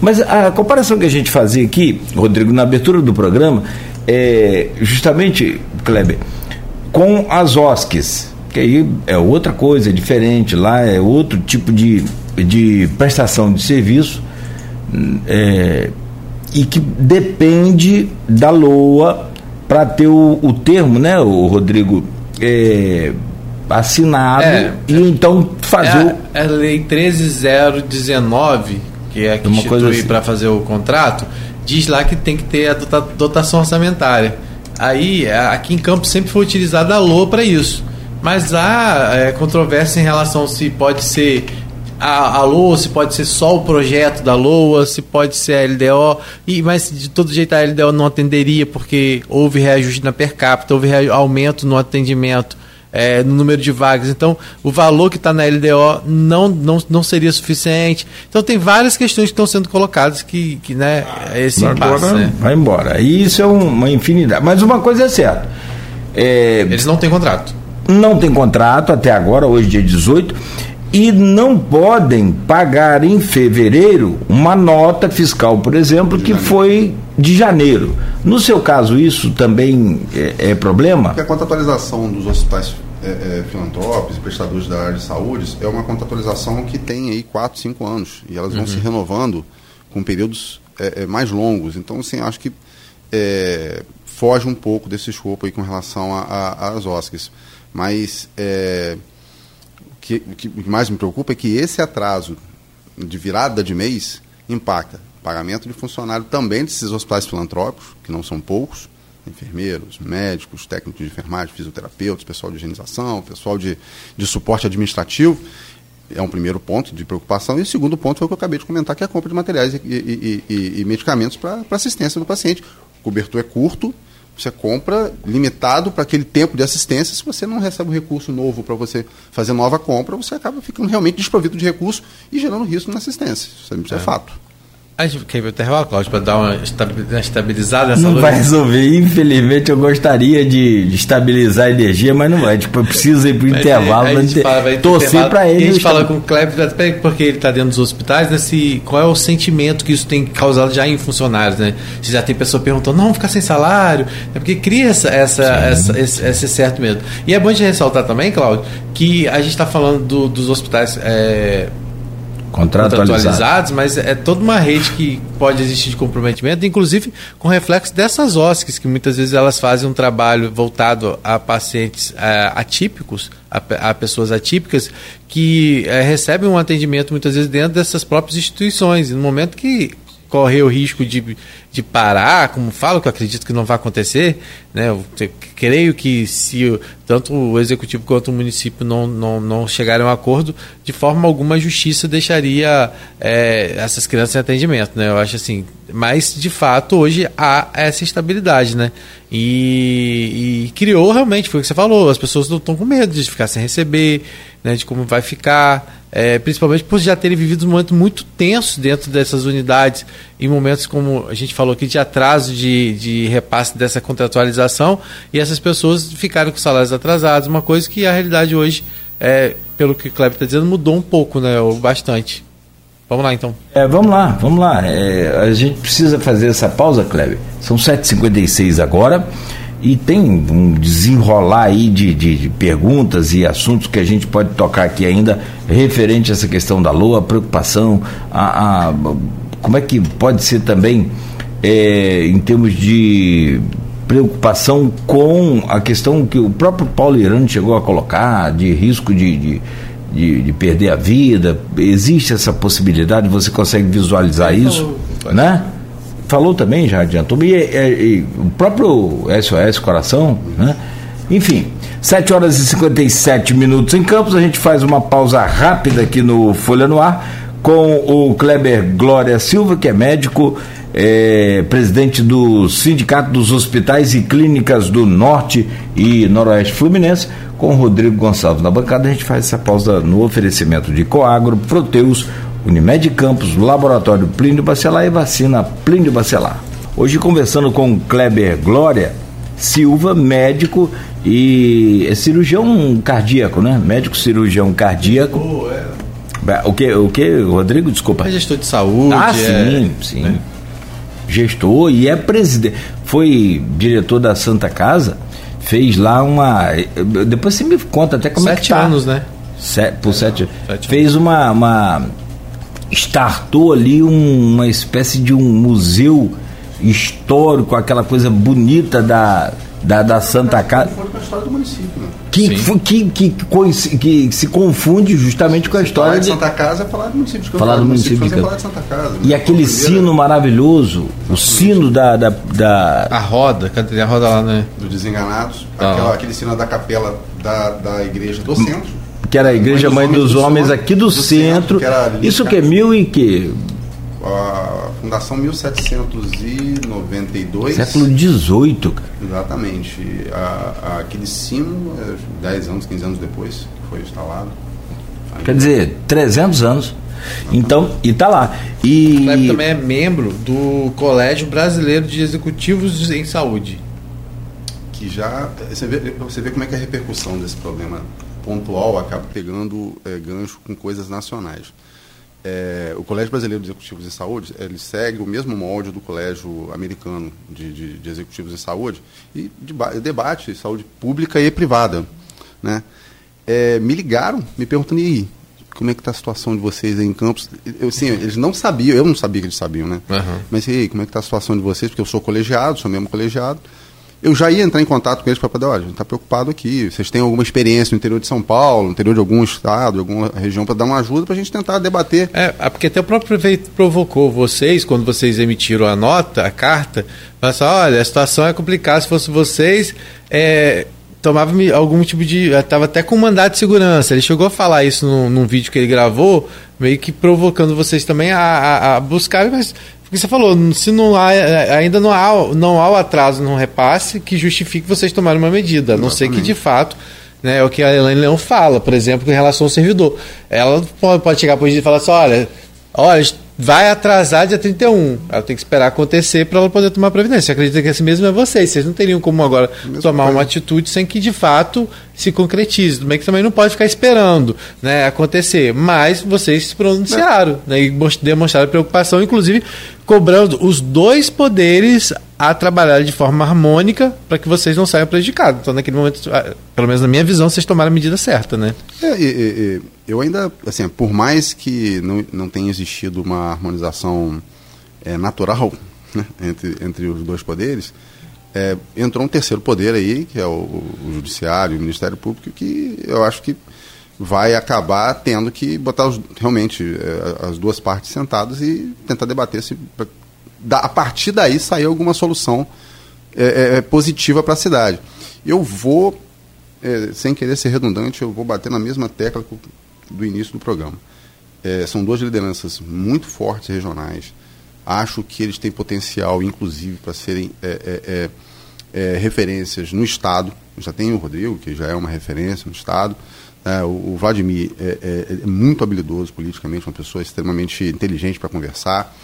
Mas a comparação que a gente fazia aqui, Rodrigo, na abertura do programa, é justamente, Kleber, com as OSCs, que aí é outra coisa, é diferente, lá é outro tipo de, de prestação de serviço, é, e que depende da LOA para ter o, o, termo, né, o Rodrigo, é, assinado é, e então fazer é, o... a lei 13019 que é que Uma institui assim. para fazer o contrato, diz lá que tem que ter a dotação orçamentária. Aí, aqui em Campos sempre foi utilizada a LOA para isso. Mas há é, controvérsia em relação se pode ser a, a LOA, se pode ser só o projeto da LOA, se pode ser a LDO, e, mas de todo jeito a LDO não atenderia porque houve reajuste na per capita, houve aumento no atendimento é, no número de vagas. Então, o valor que está na LDO não, não, não seria suficiente. Então, tem várias questões que estão sendo colocadas que, que né, é esse Agora, impasse. Né? Vai embora. E isso é uma infinidade. Mas uma coisa é certa. É, Eles não têm contrato. Não tem contrato até agora, hoje dia 18 e não podem pagar em fevereiro uma nota fiscal, por exemplo, que foi de janeiro. No seu caso, isso também é, é problema? Porque a contratualização dos hospitais é, é, filantrópicos prestadores da área de saúde é uma contratualização que tem aí 4, 5 anos e elas vão uhum. se renovando com períodos é, é, mais longos. Então, assim, acho que é, foge um pouco desse escopo aí com relação às OSCs. Mas que, o que mais me preocupa é que esse atraso de virada de mês impacta pagamento de funcionário também desses hospitais filantrópicos, que não são poucos, enfermeiros, médicos, técnicos de enfermagem, fisioterapeutas, pessoal de higienização, pessoal de, de suporte administrativo. É um primeiro ponto de preocupação. E o segundo ponto foi o que eu acabei de comentar, que é a compra de materiais e, e, e, e medicamentos para assistência do paciente. O cobertor é curto, você compra limitado para aquele tempo de assistência. Se você não recebe um recurso novo para você fazer nova compra, você acaba ficando realmente desprovido de recurso e gerando risco na assistência. Isso é, é. é fato. A gente quer intervalo, Cláudio, para dar uma estabilizada nessa Não luz. vai resolver. Infelizmente, eu gostaria de estabilizar a energia, mas não vai. Tipo, eu preciso ir para o intervalo. A gente fala, vai torcer para ele. A gente fala com o Kleber, até porque ele está dentro dos hospitais, né, se, qual é o sentimento que isso tem causado já em funcionários. Né? Se já tem pessoa perguntando, não, ficar sem salário. É porque cria essa, essa, essa esse, esse, certo medo. E é bom de ressaltar também, Cláudio, que a gente está falando do, dos hospitais. É, contratualizados, mas é toda uma rede que pode existir de comprometimento, inclusive com reflexo dessas OSCs, que muitas vezes elas fazem um trabalho voltado a pacientes é, atípicos, a, a, pessoas atípicas, que é, recebem um atendimento muitas vezes dentro dessas próprias instituições. E no momento que correr o risco de, de parar, como falo, que eu acredito que não vai acontecer, né? Eu creio que se tanto o executivo quanto o município não, não, não chegarem a um acordo, de forma alguma a justiça deixaria é, essas crianças em atendimento, né? Eu acho assim, mas de fato hoje há essa estabilidade, né? E, e criou realmente, foi o que você falou, as pessoas não estão com medo de ficar sem receber, né? De como vai ficar é, principalmente por já terem vivido um momento muito tenso dentro dessas unidades, em momentos como a gente falou aqui, de atraso de, de repasse dessa contratualização, e essas pessoas ficaram com salários atrasados, uma coisa que a realidade hoje, é, pelo que o Kleber está dizendo, mudou um pouco, né, ou bastante. Vamos lá então. É, vamos lá, vamos lá. É, a gente precisa fazer essa pausa, Kleber. São 7h56 agora e tem um desenrolar aí de, de, de, perguntas e assuntos que a gente pode tocar aqui ainda referente a essa questão da LOA, a preocupação, a, a como é que pode ser também é, em termos de preocupação com a questão que o próprio Paulo Irano chegou a colocar de risco de, de de, de, perder a vida? Existe essa possibilidade? Você consegue visualizar isso? Né? Falou também, já adiantou, e, e, e, o próprio SOS Coração, né? Enfim, 7 horas e 57 minutos em Campos, a gente faz uma pausa rápida aqui no Folha no Ar com o Kleber Glória Silva, que é médico, é, presidente do Sindicato dos Hospitais e Clínicas do Norte e Noroeste Fluminense, com Rodrigo Gonçalves na bancada. A gente faz essa pausa no oferecimento de Coagro, Proteus, Unimed Campos, Laboratório Plínio Bacelar e Vacina Plínio Bacelar. Hoje conversando com Kleber Glória Silva, médico e é cirurgião cardíaco, né? Médico cirurgião cardíaco. Oh, é. O que, o que, Rodrigo? Desculpa. É gestor de saúde. Ah, sim, é, sim. Né? Gestor e é presidente. Foi diretor da Santa Casa, fez lá uma. Depois você me conta até como sete é que tá. anos, né? Sete, por sete, sete Fez uma, uma. Startou ali um, uma espécie de um museu histórico, aquela coisa bonita da, da, da Santa Casa. com a história do município, né? Que, que, que, que, se confunde justamente com a história de Santa Casa é falar do município de falar do município, município de falar de Santa Casa. E né? aquele sino maravilhoso, o sino da, da, da, A roda, cadê a roda lá, né? Do Desenganados, ah. aquela, aquele sino da capela da, da igreja do centro. Que era a Igreja Mãe dos, Mãe dos Homens, Homens aqui do, do centro. centro que Isso que é mil e que? A fundação 1792. Século XVIII, cara. Exatamente. A, a, aquele sino, 10 é, anos, 15 anos depois que foi instalado. Aí Quer dizer, 300 anos. Então, e tá lá. E o Kleber também é membro do Colégio Brasileiro de Executivos em Saúde. Que já. Você vê, você vê como é que é a repercussão desse problema pontual acaba pegando é, gancho com coisas nacionais. É, o Colégio Brasileiro de Executivos em Saúde ele segue o mesmo molde do Colégio Americano de, de, de Executivos em Saúde e debate saúde pública e privada. Né? É, me ligaram, me perguntando, e aí, como é que está a situação de vocês aí em Campos? Eu, sim, eles não sabiam, eu não sabia que eles sabiam, né? Uhum. Mas e aí, como é que está a situação de vocês? Porque eu sou colegiado, sou mesmo colegiado eu já ia entrar em contato com eles para poder, olha, a gente está preocupado aqui, vocês têm alguma experiência no interior de São Paulo, no interior de algum estado, alguma região, para dar uma ajuda para a gente tentar debater. É, é, porque até o próprio prefeito provocou vocês, quando vocês emitiram a nota, a carta, falou assim, olha, a situação é complicada, se fosse vocês, é, tomava algum tipo de. Estava até com mandado de segurança. Ele chegou a falar isso num, num, vídeo que ele gravou, meio que provocando vocês também a, a, a buscar, mas porque você falou, se não há, ainda não há, não há o atraso no repasse que justifique vocês tomarem uma medida, a não ser que de fato né, é o que a Elaine Leão fala, por exemplo, em relação ao servidor. Ela pode, chegar para o e falar assim: olha, olha, vai atrasar dia 31. Ela tem que esperar acontecer para ela poder tomar providência. Acredita que assim mesmo é vocês. Vocês não teriam como agora tomar coisa. uma atitude sem que de fato se concretize. Tudo bem que também não pode ficar esperando né, acontecer. Mas vocês se pronunciaram né, e demonstraram preocupação, inclusive cobrando os dois poderes a trabalhar de forma harmônica para que vocês não saiam prejudicados. Então, naquele momento, ah, pelo menos na minha visão, vocês tomaram a medida certa, né? É, e, e, eu ainda, assim, por mais que não, não tenha existido uma harmonização é, natural né, entre, entre os dois poderes, é, entrou um terceiro poder aí, que é o, o Judiciário, o Ministério Público, que eu acho que vai acabar tendo que botar os, realmente é, as duas partes sentadas e tentar debater se a partir daí sair alguma solução é, é, é positiva para a cidade. Eu vou, é, sem querer ser redundante, eu vou bater na mesma tecla do início do programa. É, são duas lideranças muito fortes regionais. Acho que eles têm potencial, inclusive, para serem referências no Estado. Já tem o Rodrigo, que já é uma referência no Estado. É, o, Vladimir é, é, é, muito habilidoso politicamente, uma pessoa extremamente inteligente para conversar.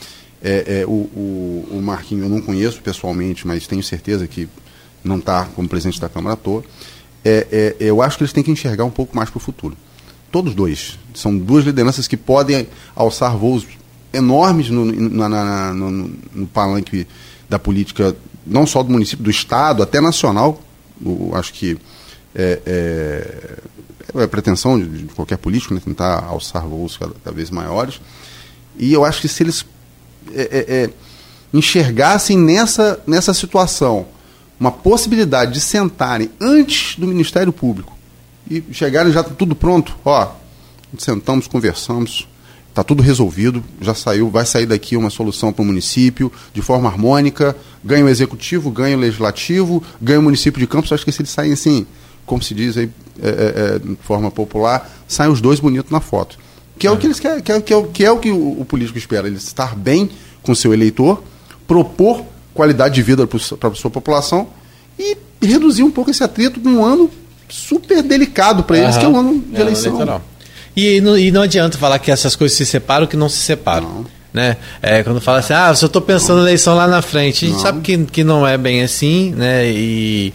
É, é, o, o, o, Marquinho eu não conheço pessoalmente, mas tenho certeza que não está como presidente da Câmara à toa. eu acho que eles têm que enxergar um pouco mais para o futuro. Todos dois. São duas lideranças que podem alçar voos enormes no, na, na, no, no palanque da política, não só do município, do Estado, até nacional. acho que é, a pretensão de, de qualquer político, né, tentar alçar voos cada, cada, vez maiores. E eu acho que se eles é, é, é, enxergassem nessa, nessa situação uma possibilidade de sentarem antes do Ministério Público e chegarem já tudo pronto, ó, sentamos, conversamos, está tudo resolvido, já saiu, vai sair daqui uma solução para o município de forma harmônica, ganha o executivo, ganha o legislativo, ganha o município de Campos, acho que se eles saem assim, como se diz aí, é, é, é, de forma popular, saem os dois bonitos na foto. Que é, o que eles querem, que é, que é, que é o que o, o, político espera, ele estar bem com o seu eleitor, propor qualidade de vida para a sua população e reduzir um pouco esse atrito num ano super delicado para eles, que é o ano de é eleição. E não, e não adianta falar que essas coisas se separam que não se separam. Não. Né? É, quando fala assim, ah, eu só estou pensando na eleição lá na frente. A gente não. sabe que, que não é bem assim, né? E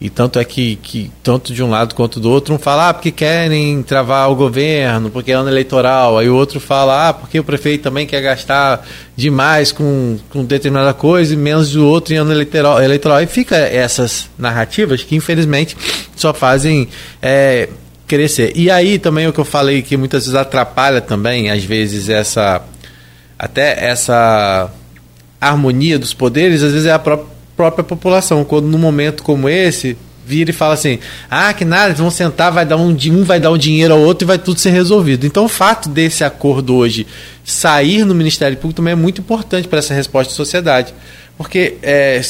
E tanto é que, que, tanto de um lado quanto do outro, um fala, ah, porque querem travar o governo, porque é ano eleitoral. Aí o outro fala, ah, porque o prefeito também quer gastar demais com, com determinada coisa e menos do outro em ano eleitoral. eleitoral. E fica essas narrativas que, infelizmente, só fazem é, crescer. E aí também o que eu falei que muitas vezes atrapalha também, às vezes, essa. Até essa harmonia dos poderes, às vezes é a própria própria população. Quando num momento como esse, vira e fala assim: ah, que nada, eles vão sentar, vai dar um, um vai dar um dinheiro ao outro e vai tudo ser resolvido. Então, o fato desse acordo hoje sair no Ministério Público também é muito importante para essa resposta da sociedade. Porque é,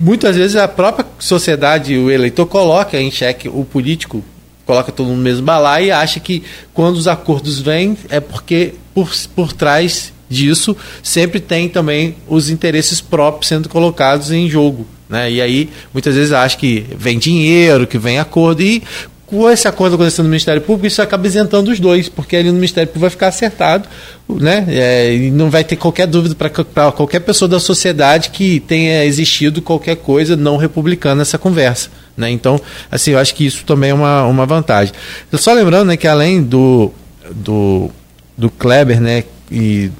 muitas vezes a própria sociedade, o eleitor, coloca em xeque o político, coloca todo mundo no mesmo balaio e acha que quando os acordos vêm é porque por, por trás disso, sempre tem também os interesses próprios sendo colocados em jogo. Né? E aí, muitas vezes, acha que vem dinheiro, que vem acordo, e com esse acordo acontecendo no Ministério Público, isso acaba isentando os dois, porque ali no Ministério Público vai ficar acertado, né? É, e não vai ter qualquer dúvida para qualquer pessoa da sociedade que tenha existido qualquer coisa não republicana nessa conversa. Né? Então, assim, eu acho que isso também é uma, uma vantagem. Só lembrando né, que além do, do, do Kleber, né, e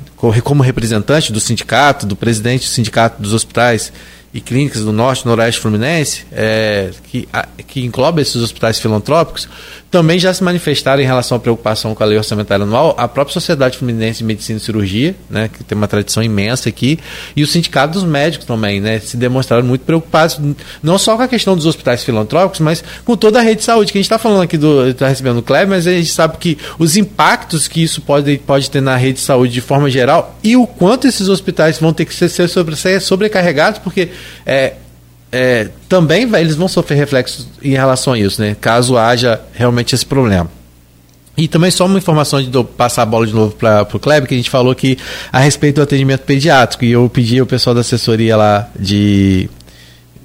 como representante do sindicato, do presidente do sindicato dos hospitais e clínicas do Norte, Noroeste Fluminense, é, que, a, que engloba esses hospitais filantrópicos, também já se manifestaram em relação à preocupação com a lei orçamentária anual, a própria Sociedade Fluminense de Medicina e Cirurgia, né, que tem uma tradição imensa aqui, e o Sindicato dos Médicos também, né, se demonstraram muito preocupados, não só com a questão dos hospitais filantrópicos, mas com toda a rede de saúde, que a gente está falando aqui está recebendo o Kleber, mas a gente sabe que os impactos que isso pode, pode ter na rede de saúde de forma geral e o quanto esses hospitais vão ter que ser, ser sobrecarregados, porque é, é, também vai, eles vão sofrer reflexos em relação a isso, né? Caso haja realmente esse problema. E também só uma informação de passar a bola de novo para o Kleber, que a gente falou que a respeito do atendimento pediátrico, e eu pedi ao pessoal da assessoria lá de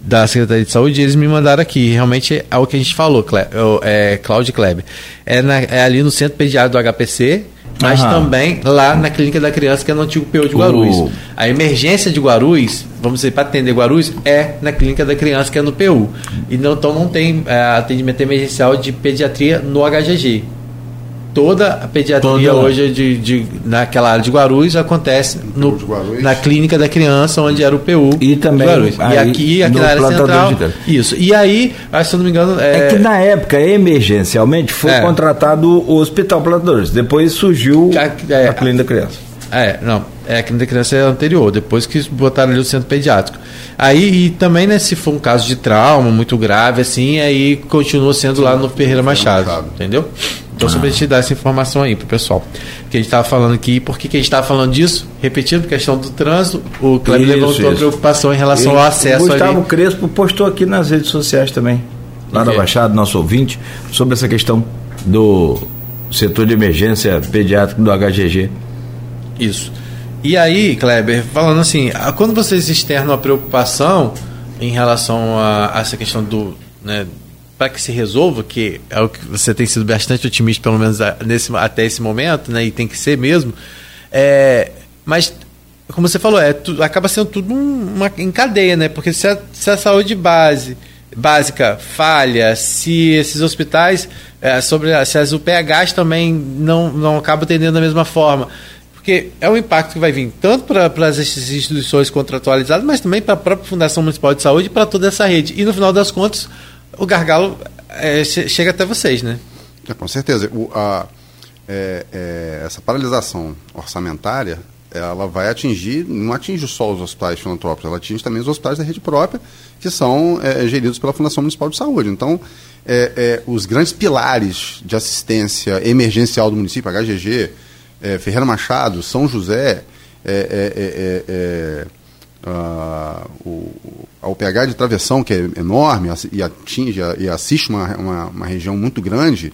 da Secretaria de Saúde, eles me mandaram aqui. Realmente é o que a gente falou, Cle, é, Cláudio Kleber. É, na, é ali no Centro Pediátrico do HPC, mas Aham. também lá na Clínica da Criança, que é no antigo PU de Guarulhos. Uh. A emergência de Guarulhos, vamos dizer, para atender Guarulhos, é na Clínica da Criança, que é no PU. E não, então não tem é, atendimento emergencial de pediatria no HGG toda a pediatria toda. hoje de, de, naquela área de Guarulhos acontece no, Guarulhos. na clínica da criança, onde era o PU. E também. e aqui, aqui na área central. Isso. E aí, se eu não me engano. É, é que na época, emergencialmente, foi é. contratado o Hospital Plantadores. Depois surgiu a, é, a clínica da criança. É, não. É, a clínica da criança é anterior, depois que botaram ali o centro pediátrico. Aí, e também, né, se for um caso de trauma muito grave, assim, aí continua sendo lá no Ferreira Machado, Machado. entendeu? Então, sobre a gente dar essa informação aí pro pessoal. Que a gente estava falando aqui, por que, que a gente estava falando disso? Repetindo, questão do trânsito, o Cleber levantou isso. a preocupação em relação e ao acesso. O Gustavo ali. Crespo postou aqui nas redes sociais também, lá na Baixada, nosso ouvinte, sobre essa questão do setor de emergência pediátrico do HGG. Isso. E aí, Kleber, falando assim, quando vocês externam a preocupação em relação a, a essa questão do, né, para que se resolva, que é o que você tem sido bastante otimista, pelo menos nesse, até esse momento, né, e tem que ser mesmo. É, mas, como você falou, é, tu, acaba sendo tudo uma, em cadeia, né? Porque se a, se a saúde base, básica falha, se esses hospitais, é, sobre, se as UPHs também não, não acabam atendendo da mesma forma. Porque é um impacto que vai vir tanto para as instituições contratualizadas, mas também para a própria Fundação Municipal de Saúde e para toda essa rede. E no final das contas, o gargalo é, chega até vocês, né? É, com certeza. O, a, é, é, essa paralisação orçamentária ela vai atingir, não atinge só os hospitais filantrópicos, ela atinge também os hospitais da rede própria, que são é, geridos pela Fundação Municipal de Saúde. Então, é, é, os grandes pilares de assistência emergencial do município, HGG, é, Ferreira Machado, São José, Uh, o, a UPH de travessão, que é enorme e atinge e assiste uma, uma, uma região muito grande,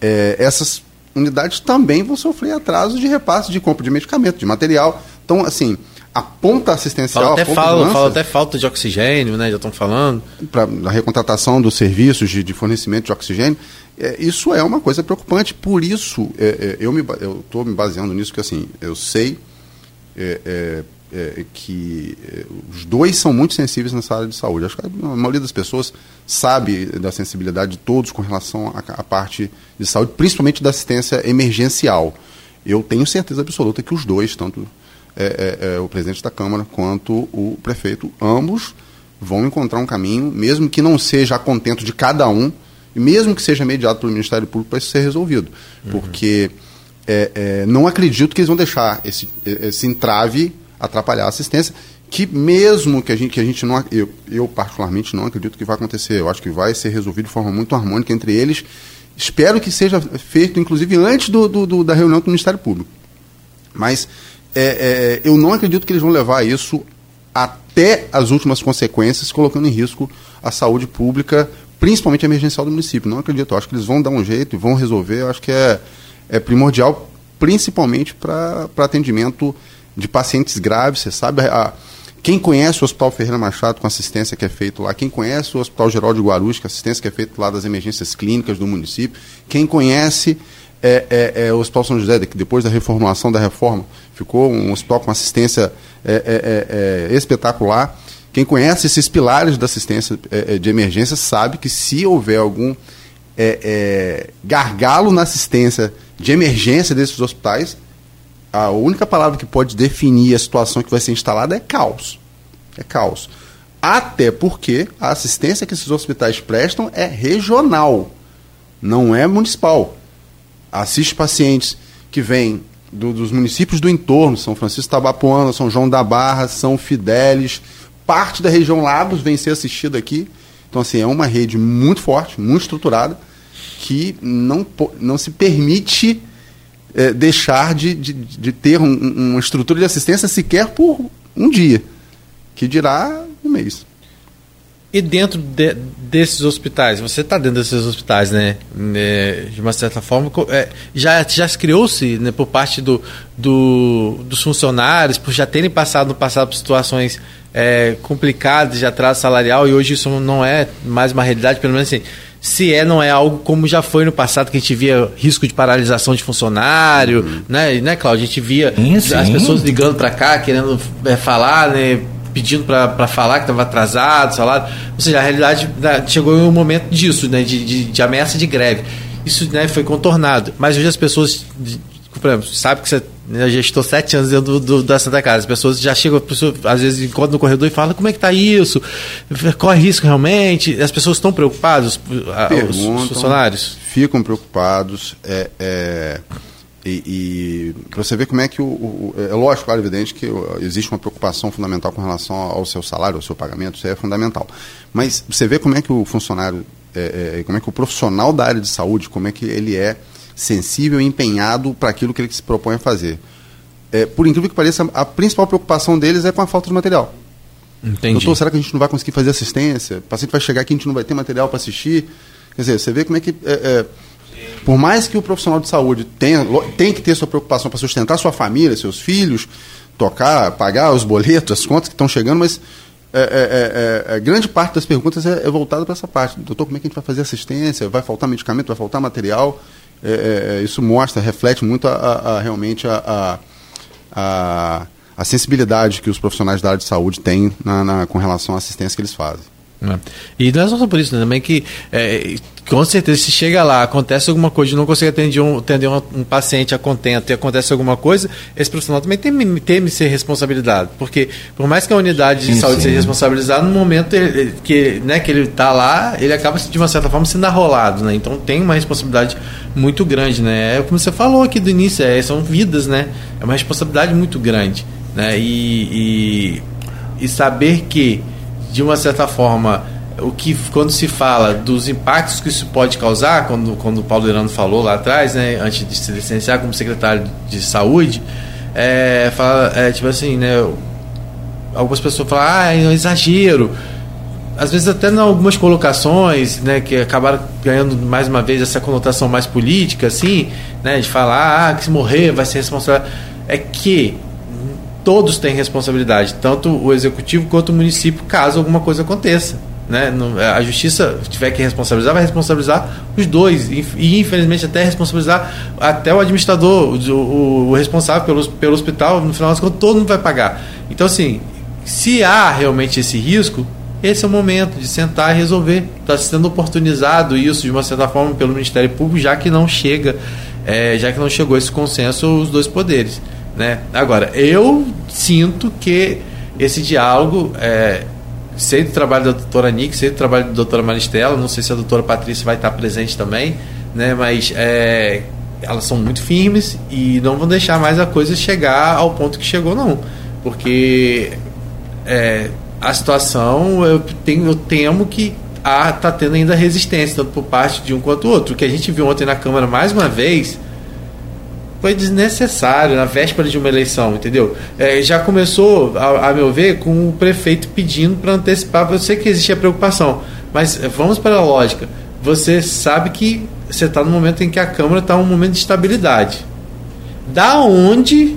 é, essas unidades também vão sofrer atraso de repasse de compra de medicamento, de material. Então, assim, a ponta assistencial. Fala até, fala, fala até falta de oxigênio, né? Já estão falando. Para a recontratação dos serviços de, de fornecimento de oxigênio. É, isso é uma coisa preocupante. Por isso, é, é eu estou me, me baseando nisso, que assim, eu sei é, é, é, que é, os dois são muito sensíveis nessa área de saúde. Acho que a maioria das pessoas sabe da sensibilidade de todos com relação à parte de saúde, principalmente da assistência emergencial. Eu tenho certeza absoluta que os dois, tanto é, é, é, o presidente da Câmara quanto o prefeito, ambos vão encontrar um caminho, mesmo que não seja a contento de cada um, e mesmo que seja mediado pelo Ministério Público para isso ser resolvido. Uhum. Porque não acredito que eles vão deixar esse, esse entrave atrapalhar a assistência, que mesmo que a gente, que a gente não. Eu, eu, particularmente, não acredito que vai acontecer. Eu acho que vai ser resolvido de forma muito harmônica entre eles. Espero que seja feito, inclusive, antes do, do, do da reunião do Ministério Público. Mas é, é, eu não acredito que eles vão levar isso até as últimas consequências, colocando em risco a saúde pública, principalmente emergencial do município. Não acredito. Eu acho que eles vão dar um jeito e vão resolver. Eu acho que é, é primordial, principalmente para atendimento de pacientes graves. Você sabe, a, quem conhece o Hospital Ferreira Machado com assistência que é feito lá, quem conhece o Hospital Geral de Guarulhos com assistência que é feito lá das emergências clínicas do município, quem conhece é, é, é, o Hospital São José, que depois da reformulação da reforma ficou um hospital com assistência é, é, é, espetacular. Quem conhece esses pilares da assistência de emergência sabe que se houver algum gargalo na assistência de emergência desses hospitais, a única palavra que pode definir a situação que vai ser instalada é caos. É caos. Até porque a assistência que esses hospitais prestam é regional, não é municipal. Assiste pacientes que vêm do, dos municípios do entorno, São Francisco Tabapuana, São João da Barra, São Fidélis, parte da região Lagos vem ser assistida aqui. Então, assim, é uma rede muito forte, muito estruturada, que não, não se permite é, deixar de, de, de ter um, uma estrutura de assistência sequer por um dia, que dirá um mês. E dentro de, desses hospitais, você está dentro desses hospitais, né? É, de uma certa forma, é, já, já criou-se né, por parte do, do, dos funcionários, por já terem passado no passado por situações é, complicadas de atraso salarial, e hoje isso não é mais uma realidade, pelo menos assim, se é, não é algo como já foi no passado, que a gente via risco de paralisação de funcionário, uhum. né, né, Cláudio? A gente via sim, sim. as pessoas ligando para cá, querendo é, falar, né, pedindo para falar que estava atrasado, salário. Ou seja, a realidade né, chegou um momento disso, né, de, de, de, ameaça de greve. Isso né, foi contornado. Mas hoje as pessoas, por exemplo, sabe que você já estou sete anos dentro do, do, da Santa Casa. As pessoas já chegam, às vezes encontram no corredor e falam como é que está isso? Corre risco realmente? As pessoas estão preocupadas, os, os funcionários? Ficam preocupados. É, é, e, e para você ver como é que o, o, É lógico, claro, evidente que existe uma preocupação fundamental com relação ao seu salário, ao seu pagamento, isso é fundamental. Mas você vê como é que o funcionário, é, é, como é que o profissional da área de saúde, como é que ele é sensível e empenhado para aquilo que ele se propõe a fazer. É, por incrível que pareça, a principal preocupação deles é com a falta de material. Entendi. Doutor, será que a gente não vai conseguir fazer assistência? O paciente vai chegar aqui e a gente não vai ter material para assistir? Quer dizer, você vê como é que. É, é, por mais que o profissional de saúde tenha, tem que ter sua preocupação para sustentar sua família, seus filhos, tocar, pagar os boletos, as contas que estão chegando, mas é, é, é, é grande parte das perguntas é, é voltada para essa parte. Doutor, como é que a gente vai fazer assistência? Vai faltar medicamento? Vai faltar material? É, é, é, isso mostra, reflete muito a, a, a realmente a, a, sensibilidade que os profissionais da área de saúde têm na, na, com relação à assistência que eles fazem. É. E não é só por isso, né? também que é, com certeza se chega lá, acontece alguma coisa, não consegue atender um, atender um, um paciente a contento e acontece alguma coisa, esse profissional também teme, teme ser responsabilizado. Porque por mais que a unidade de sim, saúde sim. seja responsabilizada, no momento ele, que, né, que ele está lá, ele acaba de uma certa forma sendo arrolado. Né? Então tem uma responsabilidade muito grande. Né? É como você falou aqui do início, é, são vidas, né? É uma responsabilidade muito grande. Né? e, e, e saber que de uma certa forma, o que quando se fala dos impactos que isso pode causar, quando, quando o Paulo Irano falou lá atrás, né, antes de se licenciar como secretário de saúde, é, fala, é, tipo assim, né, algumas pessoas falam, ah, é um exagero. Às vezes até em algumas colocações, né, que acabaram ganhando mais uma vez essa conotação mais política, assim, né, de falar, ah, que se morrer vai ser responsável. É que todos têm responsabilidade, tanto o executivo quanto o município, caso alguma coisa aconteça. Né? A justiça tiver que responsabilizar, vai responsabilizar os dois. E infelizmente até responsabilizar até o administrador, o, o, o responsável pelo, pelo hospital, no final das contas, todo mundo vai pagar. Então, assim, se há realmente esse risco, esse é o momento de sentar e resolver. Está sendo oportunizado isso de uma certa forma pelo Ministério Público, já que não chega, é, já que não chegou esse consenso os dois poderes. Né? Agora, eu sinto que esse diálogo, é, sei do trabalho da doutora Nick, sei do trabalho da doutora Maristela, não sei se a doutora Patrícia vai estar presente também, né? mas é, elas são muito firmes e não vão deixar mais a coisa chegar ao ponto que chegou, não. Porque é, a situação, eu, tenho, eu temo que está tendo ainda resistência, tanto por parte de um quanto do outro. O que a gente viu ontem na Câmara, mais uma vez, foi desnecessário, na véspera de uma eleição, entendeu? É, já começou, a, a, meu ver, com o prefeito pedindo para antecipar. Eu sei que existe a preocupação, mas vamos para a lógica. Você sabe que você está no momento em que a Câmara está um momento de estabilidade. Da onde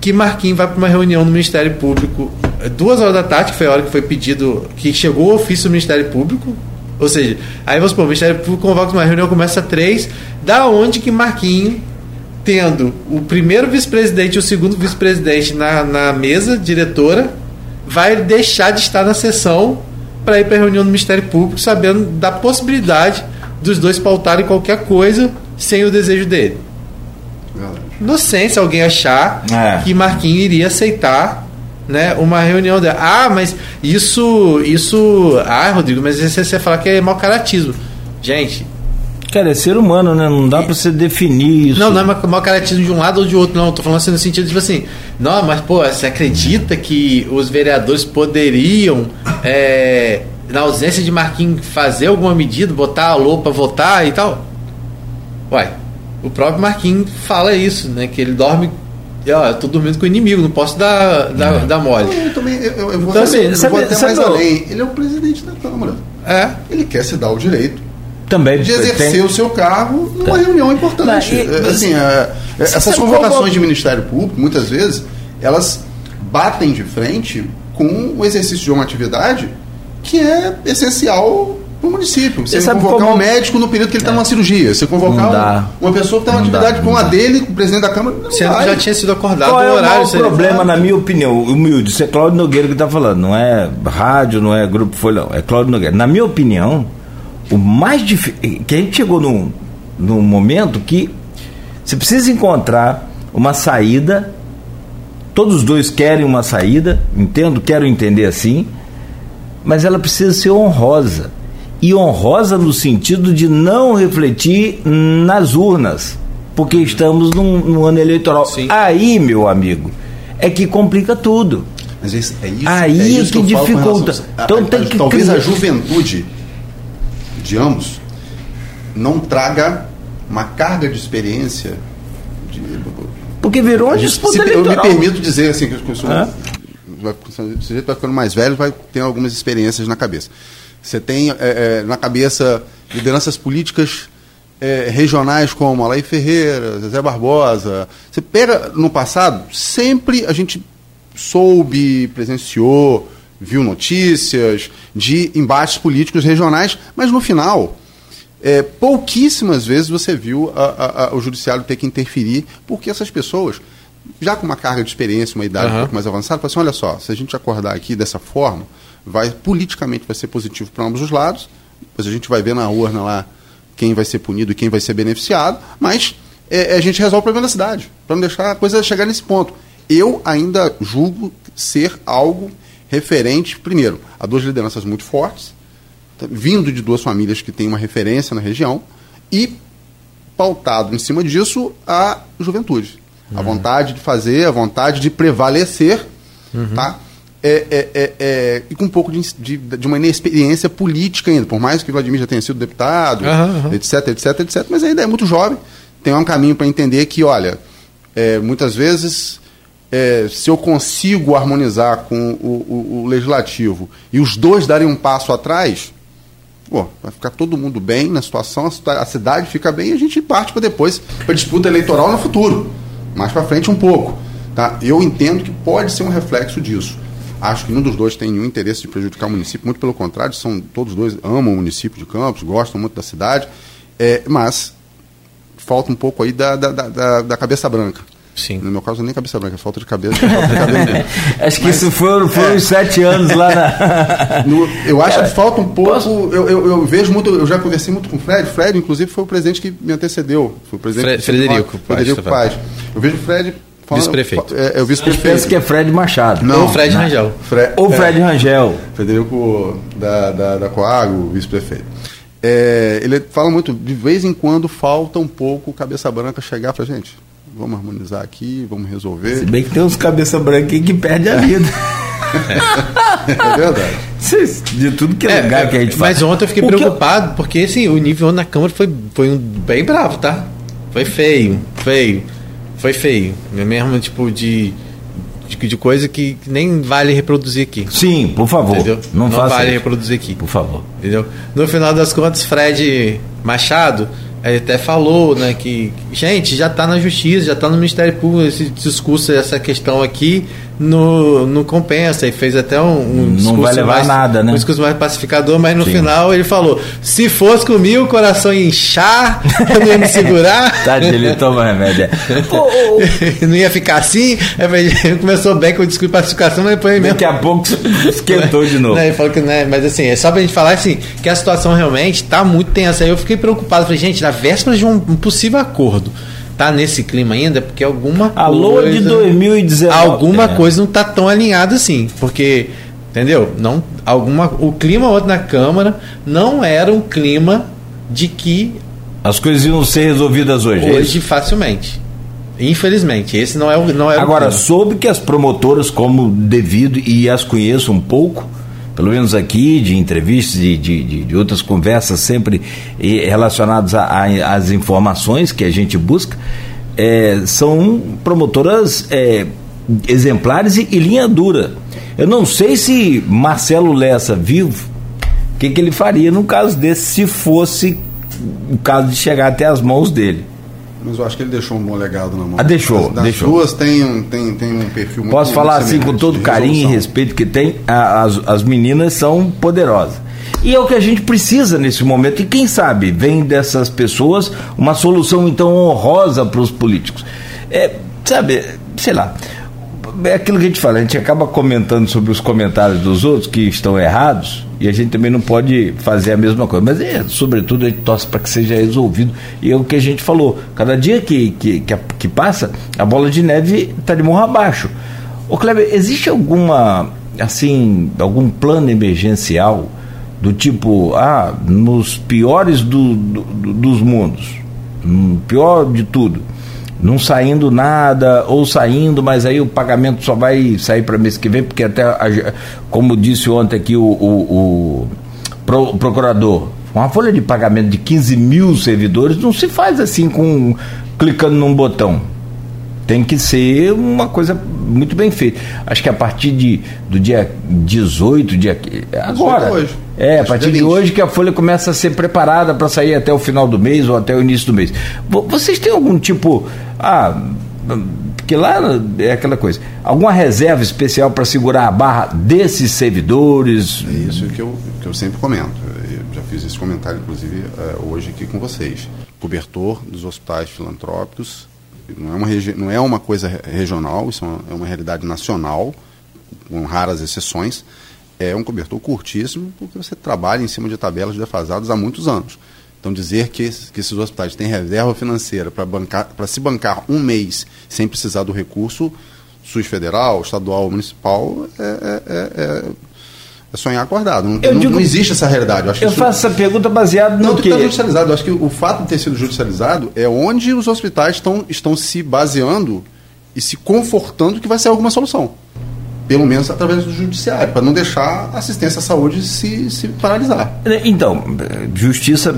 que Marquinhos vai para uma reunião no Ministério Público duas horas da tarde, que foi a hora que foi pedido, que chegou o ofício do Ministério Público. Ou seja, aí vamos supor, o Ministério Público convoca uma reunião, começa às três. Da onde que Marquinhos, tendo o primeiro vice-presidente e o segundo vice-presidente na, na mesa diretora, vai deixar de estar na sessão para ir para a reunião do Ministério Público, sabendo da possibilidade dos dois pautarem qualquer coisa sem o desejo dele. Inocência alguém achar é. que Marquinhos iria aceitar né, uma reunião dela. Ah, mas isso. isso. Ah, Rodrigo, mas você, você fala que é mau caratismo. Gente. Cara, é ser humano, né? Não dá pra você definir isso. Não, não é mau caratismo de um lado ou de outro, não. Tô falando assim no sentido, tipo assim, não, mas, pô, você acredita que os vereadores poderiam, é, na ausência de Marquinhos, fazer alguma medida, botar a pra votar e tal? Uai, o próprio Marquinhos fala isso, né? Que ele dorme ó, eu tô dormindo com o inimigo, não posso dar, dar, é. dar mole. Eu, também, eu, eu vou, então, assim, eu sabe, vou até mais além. Ele é o presidente da Câmara. É. Ele quer se dar o direito também de exercer tem... o seu cargo numa tá. reunião importante. Não, e, assim, é, é essas convocações de Ministério Público, muitas vezes, elas batem de frente com o exercício de uma atividade que é essencial para o município. Você, convocar como... um médico no período que ele está é. numa cirurgia. Você convocar um, uma pessoa que está numa atividade com a dele, com o presidente da Câmara. Não que já tinha sido acordado Qual é o horário. O problema, na minha opinião, humilde, isso é Cláudio Nogueira que está falando. Não é rádio, não é Grupo Folhão, é Cláudio Nogueira. Na minha opinião, o mais difícil. que a gente chegou num, num momento que você precisa encontrar uma saída. Todos os dois querem uma saída, entendo, quero entender assim, mas ela precisa ser honrosa e honrosa no sentido de não refletir nas urnas, porque estamos num, num ano eleitoral. Sim. Aí, meu amigo, é que complica tudo. Mas é isso, Aí é, isso que, que dificulta. então, a, tem que talvez criar... a juventude de ambos não traga uma carga de experiência. De... Porque virou uma disputa se, eleitoral. Eu me permito dizer assim que o senhor, vai, o sujeito vai ficando mais velho, vai ter algumas experiências na cabeça. Você tem é, é, na cabeça lideranças políticas é, regionais como Alain Ferreira, Zé Barbosa. Você pega no passado, sempre a gente soube, presenciou, viu notícias de embates políticos regionais, mas no final, é, pouquíssimas vezes você viu a, a, a, o judiciário ter que interferir, porque essas pessoas, já com uma carga de experiência, uma idade uhum. um pouco mais avançada, falam assim, olha só, se a gente acordar aqui dessa forma, vai politicamente vai ser positivo para ambos os lados. Depois a gente vai ver na urna lá quem vai ser punido e quem vai ser beneficiado, mas é, a gente resolve o problema da cidade, para não deixar a coisa chegar nesse ponto. Eu ainda julgo ser algo referente, primeiro, a duas lideranças muito fortes, tá, vindo de duas famílias que têm uma referência na região, e pautado em cima disso a juventude. Uhum. A vontade de fazer, a vontade de prevalecer, uhum. tá? é, é, é, é, e com um pouco de, de, de, uma inexperiência política ainda, por mais que Vladimir já tenha sido deputado, uhum, etc, etc, etc, mas ainda é muito jovem, tem um caminho para entender que, olha, é, muitas vezes, é, se eu consigo harmonizar com o, o, o, legislativo e os dois darem um passo atrás, pô, vai ficar todo mundo bem na situação, a cidade fica bem e a gente parte para depois, para disputa eleitoral no futuro, mais para frente um pouco. Tá? Eu entendo que pode ser um reflexo disso. Acho que nenhum dos dois tem nenhum interesse de prejudicar o município, muito pelo contrário, são todos dois amam o município de Campos, gostam muito da cidade, é, mas falta um pouco aí da, da, da, da cabeça branca. Sim. No meu caso, nem cabeça branca, é falta de cabeça. Falta de cabelo acho que Mas, isso foram, foram é, sete anos lá na. no, eu acho Cara, que falta um pouco. Eu, eu, eu, vejo muito, eu já conversei muito com o Fred. Fred, inclusive, foi o presidente que me antecedeu. Foi o presidente Fred, Frederico. Frederico Paz. Eu vejo o Fred Vice-prefeito. É, é, o vice-prefeito. Penso que é Fred Machado. Não, Ou Fred Rangel. Fre Ou Fred é, Rangel. Frederico da, da, da Coago, vice-prefeito. É, ele fala muito, de vez em quando falta um pouco cabeça branca chegar para gente. Vamos harmonizar aqui, vamos resolver. Se bem que tem uns cabeça branca que perde a vida. é verdade. De tudo que é, lugar que a gente faz. Mas ontem eu fiquei o preocupado, eu... porque assim, o nível na Câmara foi, foi um, bem bravo, tá? Foi feio, feio foi feio. É mesmo tipo de, de, de coisa que, nem vale reproduzir aqui. Sim, por favor. Entendeu? Não, não vale isso. reproduzir aqui. Por favor. Entendeu? No final das contas, Fred Machado ele até falou, né, que gente já está na justiça, já está no Ministério Público esse discurso, essa questão aqui no, no compensa e fez até um, um não discurso vai levar mais, nada, né? Um discurso mais pacificador, mas no Sim. final ele falou: se fosse comigo, o coração ia inchar, eu não ia me segurar. Tadinho, ele toma remédio. não ia ficar assim. Começou bem com o discurso de pacificação, mas depois mesmo. Daqui a pouco esquentou de novo. Né, ele falou que, né, mas assim, é só pra gente falar assim, que a situação realmente tá muito tensa. Aí eu fiquei preocupado, falei, gente, na véspera de um possível acordo tá nesse clima ainda, porque alguma Alô coisa. de 2019. Alguma é. coisa não tá tão alinhada assim. Porque, entendeu? Não, alguma, o clima ontem na Câmara não era um clima de que. As coisas iam ser resolvidas hoje. É hoje, facilmente. Infelizmente, esse não é o. Não é Agora, soube que as promotoras, como devido, e as conheço um pouco, pelo menos aqui, de entrevistas de, de, de, outras conversas sempre relacionadas às informações que a gente busca, é, são promotoras é, exemplares e, e, linha dura. Eu não sei se Marcelo Lessa vivo, o que, que ele faria no caso desse, se fosse o caso de chegar até as mãos dele. Mas eu acho que ele deixou um bom legado na mão. Ah, deixou, das, deixou. duas tem um, tem, tem um perfil muito Posso falar assim com todo carinho e respeito que tem, as, as meninas são poderosas. E é o que a gente precisa nesse momento. E quem sabe vem dessas pessoas uma solução então honrosa para os políticos. É, sabe, sei lá. É aquilo que a gente fala, a gente acaba comentando sobre os comentários dos outros que estão errados, e a gente também não pode fazer a mesma coisa. Mas, é, sobretudo, a gente torce para que seja resolvido. E é o que a gente falou: cada dia que, que, que, que passa, a bola de neve está de morro abaixo. Ô, Kleber, existe alguma, assim, algum plano emergencial do tipo, ah, nos piores do, do, dos mundos, no pior de tudo, não saindo nada, ou saindo, mas aí o pagamento só vai sair para mês que vem, porque até, como disse ontem aqui o, o, o procurador, uma folha de pagamento de 15 mil servidores não se faz assim com clicando num botão. Tem que ser uma coisa muito bem feita. Acho que a partir de, do dia 18, dia, agora. Hoje. É, a partir de hoje que a folha começa a ser preparada para sair até o final do mês ou até o início do mês. Vocês têm algum tipo. Ah, porque lá é aquela coisa. Alguma reserva especial para segurar a barra desses servidores? É isso que eu, que eu sempre comento. Eu já fiz esse comentário, inclusive, eh, hoje aqui com vocês. Cobertor dos hospitais filantrópicos não é uma, não é uma coisa regional, isso é uma, é uma realidade nacional, com raras exceções é um cobertor curtíssimo, porque você trabalha em cima de tabelas defasadas há muitos anos. Então, dizer que, que esses hospitais têm reserva financeira para se bancar um mês sem precisar do recurso SUS federal, estadual, municipal, é, é, é, é sonhar acordado. Não, não, não, existe essa realidade. Eu, eu faço essa pergunta baseada no não, que está judicializado. Eu acho que o fato de ter sido judicializado é onde os hospitais estão, estão se baseando e se confortando que vai ser alguma solução pelo menos através do judiciário, para não deixar a assistência à saúde se, se paralisar. Então, justiça,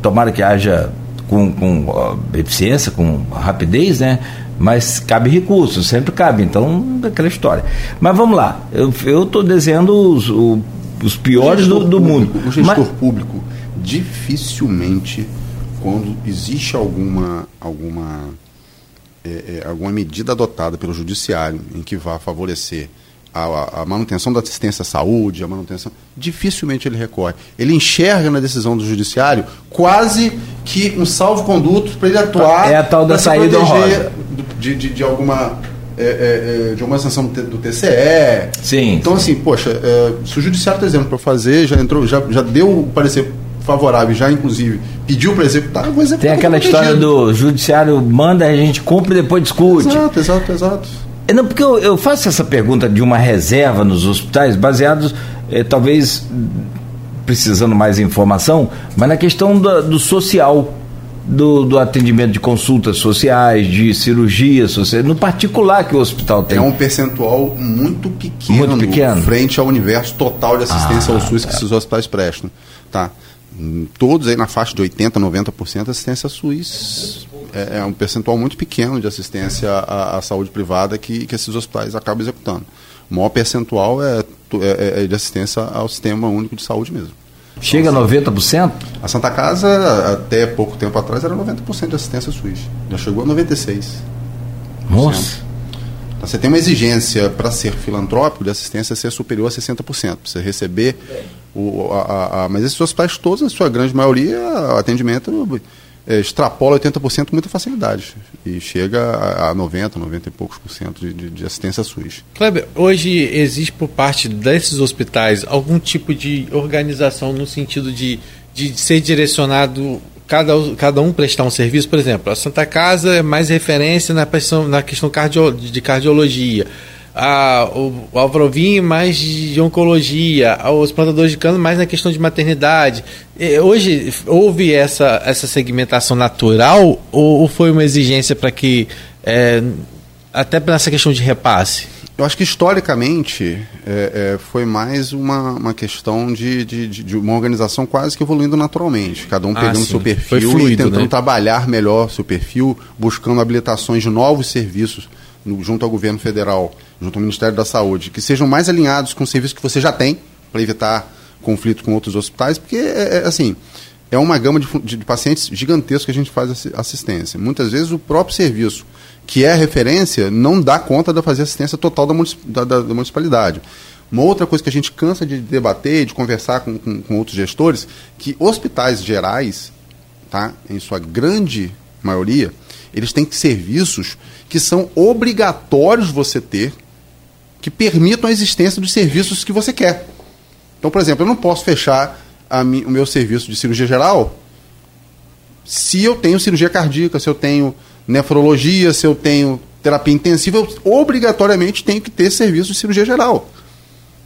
tomara que haja com, com eficiência, com rapidez, né? Mas cabe recurso, sempre cabe, então aquela história. Mas vamos lá, eu estou desenhando os, os piores do, do mundo. O gestor Mas... público, dificilmente, quando existe alguma, alguma, é, é, alguma medida adotada pelo judiciário em que vá favorecer a, a, manutenção da assistência à saúde, a manutenção, dificilmente ele recorre. Ele enxerga na decisão do judiciário quase que um salvo-conduto para ele atuar. É a tal da saída honrosa. de, de, de alguma é, é, é de uma sanção do TCE. Sim. Então, sim. assim, poxa, é, se o judiciário tem exemplo para fazer, já entrou, já, já deu o parecer favorável, já inclusive pediu para executar, eu vou executar. Tem aquela história do judiciário manda, a gente cumpre e depois discute. Exato, exato, exato. É, não, porque eu, eu, faço essa pergunta de uma reserva nos hospitais, baseados, eh, talvez precisando mais informação, mas na questão do, do social do, do, atendimento de consultas sociais, de cirurgias sociais, no particular que o hospital tem. É um percentual muito pequeno, muito pequeno. frente ao universo total de assistência ah, ao SUS que esses hospitais prestam. Tá. Todos aí na faixa de 80%, 90% assistência SUS é, é, um percentual muito pequeno de assistência à, à saúde privada que, que esses hospitais acabam executando. O maior percentual é, é, é de assistência ao sistema único de saúde mesmo. Chega a 90%? A Santa Casa, até pouco tempo atrás, era 90% de assistência SUS. Já chegou a 96%. Nossa! Então, você tem uma exigência para ser filantrópico de assistência ser superior a 60%. Para você receber. O, a, a, a, mas esses hospitais todos, na sua grande maioria, o atendimento é, extrapola 80% com muita facilidade e chega a, a 90, 90 e poucos por cento de, de, de assistência SUS. Kleber, hoje existe por parte desses hospitais algum tipo de organização no sentido de, de ser direcionado cada, cada um prestar um serviço? Por exemplo, a Santa Casa é mais referência na questão, na questão cardio, de cardiologia a, o, o Alvarovim mais de oncologia, os plantadores de cano mais na questão de maternidade. Hoje houve essa, essa segmentação natural ou, ou foi uma exigência para que, é, até nessa questão de repasse? Eu acho que historicamente é, é, foi mais uma, uma questão de, de, de, uma organização quase que evoluindo naturalmente. Cada um ah, pegando sim. seu perfil fluido, e tentando né? trabalhar melhor seu perfil, buscando habilitações de novos serviços no, junto ao governo federal, junto ao Ministério da Saúde, que sejam mais alinhados com o serviço que você já tem, para evitar conflito com outros hospitais, porque, é, é, assim, é uma gama de, de, de pacientes gigantesco que a gente faz assistência. Muitas vezes o próprio serviço, que é referência, não dá conta de fazer assistência total da, da, da, da municipalidade. Uma outra coisa que a gente cansa de debater, de conversar com, com, com outros gestores, que hospitais gerais, tá, em sua grande maioria, eles têm serviços que são obrigatórios você ter, que permitam a existência dos serviços que você quer. Então, por exemplo, eu não posso fechar mi, o meu serviço de cirurgia geral se eu tenho cirurgia cardíaca, se eu tenho nefrologia, se eu tenho terapia intensiva, eu obrigatoriamente tenho que ter serviço de cirurgia geral.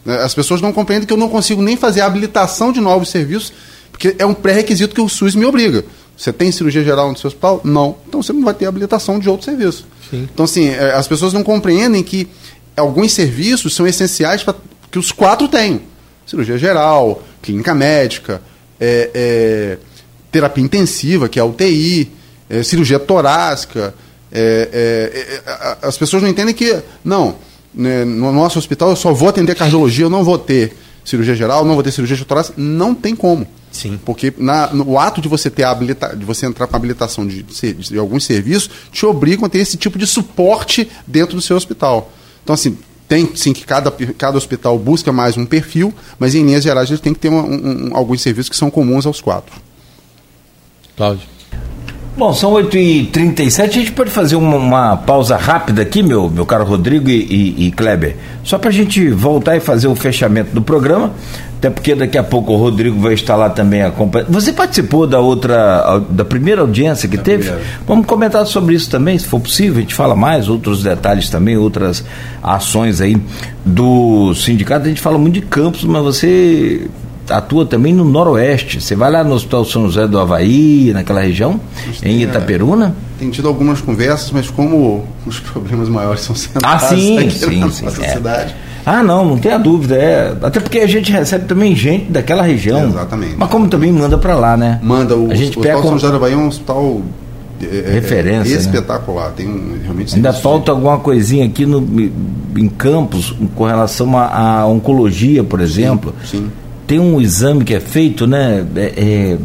Né, as pessoas não compreendem que eu não consigo nem fazer a habilitação de novos serviços, porque é um pré-requisito que o SUS me obriga. Você tem cirurgia geral no seu hospital? Não. Então você não vai ter habilitação de outro serviço. Sim. Então, assim, é, as pessoas não compreendem que alguns serviços são essenciais para que os quatro tenham. Cirurgia geral, clínica médica, é, é, terapia intensiva, que é a UTI, é, cirurgia torácica. É, é, as pessoas não entendem que, não, né, no nosso hospital eu só vou atender cardiologia, eu não vou ter cirurgia geral, não vou ter cirurgia torácica. Não tem como. Sim. Porque na, no ato de você ter habilita, de você entrar com habilitação de, de, de, alguns serviços, te obrigam a ter esse tipo de suporte dentro do seu hospital. Então, assim, tem sim que cada, cada hospital busca mais um perfil, mas em linhas gerais ele tem que ter uma, um, alguns serviços que são comuns aos quatro. Cláudio. Bom, são 8h37, a gente pode fazer uma, uma, pausa rápida aqui, meu, meu caro Rodrigo e, e, e Kleber, só para a gente voltar e fazer o fechamento do programa, até porque daqui a pouco o Rodrigo vai estar lá também acompanhando. Você participou da outra, da primeira audiência que teve? Vamos comentar sobre isso também, se for possível, a gente fala mais, outros detalhes também, outras ações aí do sindicato, a gente fala muito de campos, mas você atua também no Noroeste. Você vai lá no Hospital São José do Havaí, naquela região, em Itaperuna? É, tem tido algumas conversas, mas como os problemas maiores são centrados ah, sim, aqui sim, na sim, nossa é. cidade. Ah, não, não tenha dúvida. É, até porque a gente recebe também gente daquela região. É, exatamente. Mas como também manda para lá, né? Manda. O, a gente o pega Hospital São José do Havaí é um hospital é, é referência. É espetacular. Né? Tem um, realmente Ainda falta alguma coisinha aqui no, em Campos com relação à oncologia, por exemplo. Sim. sim tem um exame que é feito, né? É, é,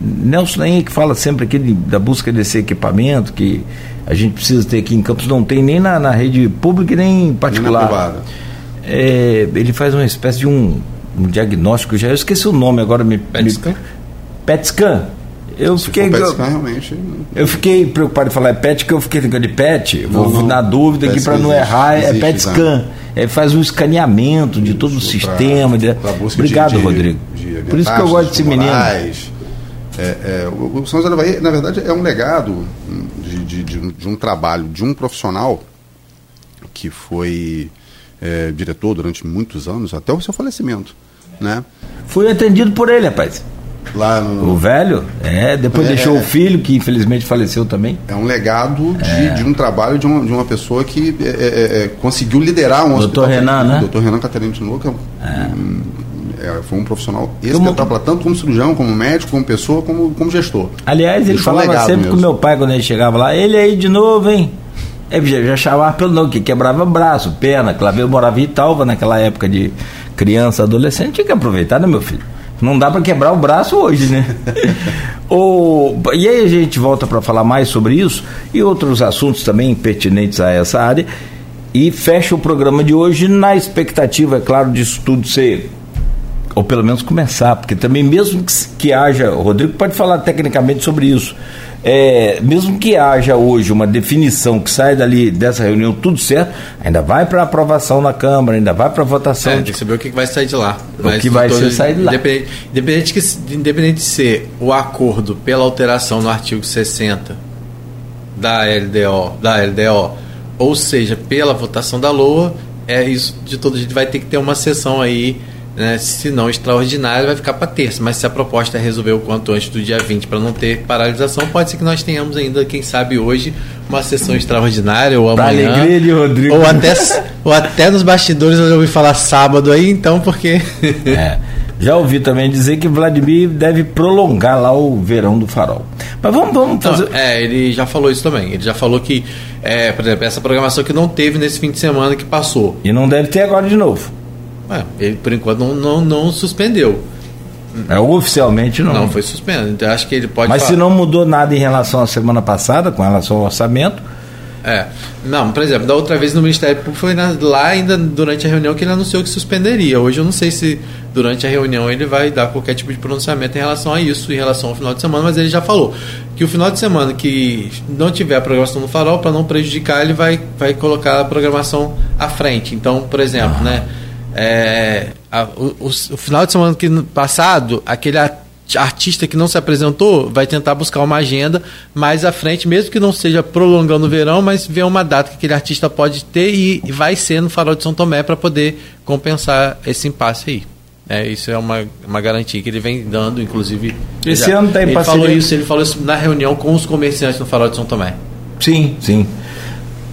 Nelson Nain que fala sempre aqui de, da busca desse equipamento que a gente precisa ter aqui em Campos, não tem nem na, na rede pública nem particular. Nem é, ele faz uma espécie de um, um, diagnóstico, já eu esqueci o nome agora. Me, PET scan? PET scan. Eu fiquei. Eu, realmente... eu fiquei preocupado em falar PET, que eu fiquei ligando de PET. Não, vou não, na dúvida aqui para não errar, é PET scan. É, faz um escaneamento de todo o sistema. Pra, de... Pra Obrigado, de, Rodrigo. De, Por isso que eu gosto desse menino. É, é, o, São José da Bahia, na verdade, é um legado de, de, de um trabalho de um profissional que foi é, diretor durante muitos anos, até o seu falecimento. Né? Fui atendido por ele, rapaz. Lá no... O velho, é, depois é, deixou o filho, que infelizmente faleceu também. É um legado de, é. de um trabalho de uma, de uma pessoa que é, é, é conseguiu liderar um Doutor Renan, né? Doutor Renan Catarina de Luca. foi um profissional espetacular, tanto como cirurgião, como médico, como pessoa, como, como gestor. Aliás, ele Deixou falava sempre mesmo. com meu pai quando ele chegava lá, ele aí de novo, hein? Ele já, chamava pelo nome, que quebrava braço, perna, claveiro, morava em Italva naquela época de criança, adolescente, tinha que aproveitar, né, meu filho? Não dá para quebrar o braço hoje, né? o, e aí a gente volta para falar mais sobre isso e outros assuntos também pertinentes a essa área. E fecha o programa de hoje na expectativa, é claro, disso tudo ser ou pelo menos começar, porque também mesmo que, que haja, o Rodrigo pode falar tecnicamente sobre isso, é, mesmo que haja hoje uma definição que sai dali dessa reunião tudo certo, ainda vai para aprovação na Câmara, ainda vai para votação. É, tem que saber o que vai sair de lá. O que vai ser sair de lá. Independente, independente, que, independente de ser o acordo pela alteração no artigo 60 da LDO, da LDO, ou seja, pela votação da LOA, é isso de todo jeito vai ter que ter uma sessão aí né, se não extraordinária, vai ficar para terça. Mas se a proposta é resolver o quanto antes do dia 20 para não ter paralisação, pode ser que nós tenhamos ainda, quem sabe hoje, uma sessão extraordinária ou amanhã. Alegria de Rodrigo. Ou até, ou até nos bastidores eu ouvi falar sábado aí, então, porque. é. Já ouvi também dizer que Vladimir deve prolongar lá o verão do farol. Mas vamos, vamos fazer. É, ele já falou isso também. Ele já falou que, é, por exemplo, essa programação que não teve nesse fim de semana que passou. E não deve ter agora de novo. É, ele por enquanto não, não, não suspendeu. É, oficialmente não. Não foi suspenso. Então acho que ele pode. Mas falar. se não mudou nada em relação à semana passada, com relação ao orçamento. É. Não, por exemplo, da outra vez no Ministério Público foi na, lá ainda durante a reunião que ele anunciou que suspenderia. Hoje eu não sei se durante a reunião ele vai dar qualquer tipo de pronunciamento em relação a isso, em relação ao final de semana, mas ele já falou que o final de semana que não tiver a programação no farol, para não prejudicar, ele vai, vai colocar a programação à frente. Então, por exemplo, ah. né? É, a, o, o, o, final de semana que, passado, aquele artista que não se apresentou vai tentar buscar uma agenda mais à frente, mesmo que não seja prolongando o verão, mas ver uma data que aquele artista pode ter e, e vai ser no Farol de São Tomé para poder compensar esse impasse aí. É, isso é uma, uma garantia que ele vem dando, inclusive. Esse já, ano tem Ele falou isso, ele falou isso na reunião com os comerciantes no Farol de São Tomé. Sim, sim.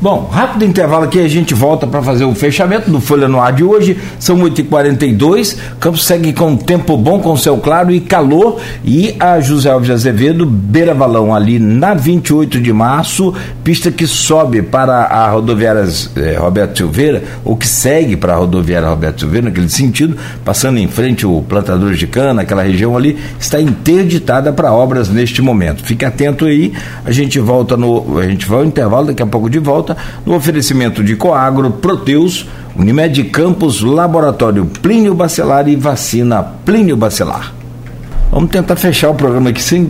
Bom, rápido intervalo aqui, a gente volta para fazer o fechamento do Folha no Ar de hoje. São 8h42. Campos segue com tempo bom, com céu claro e calor. E a José Alves Azevedo, beira balão ali na 28 de março, pista que sobe para a rodoviária eh, Roberto Silveira, ou que segue para a rodoviária Roberto Silveira, naquele sentido, passando em frente o plantador de cana, aquela região ali, está interditada para obras neste momento. Fique atento aí, a gente volta no. A gente vai ao intervalo, daqui a pouco de volta volta no oferecimento de Coagro, Proteus, Unimed Campos, Laboratório Plínio Bacelar e Vacina Plínio Bacelar. Vamos tentar fechar o programa aqui sem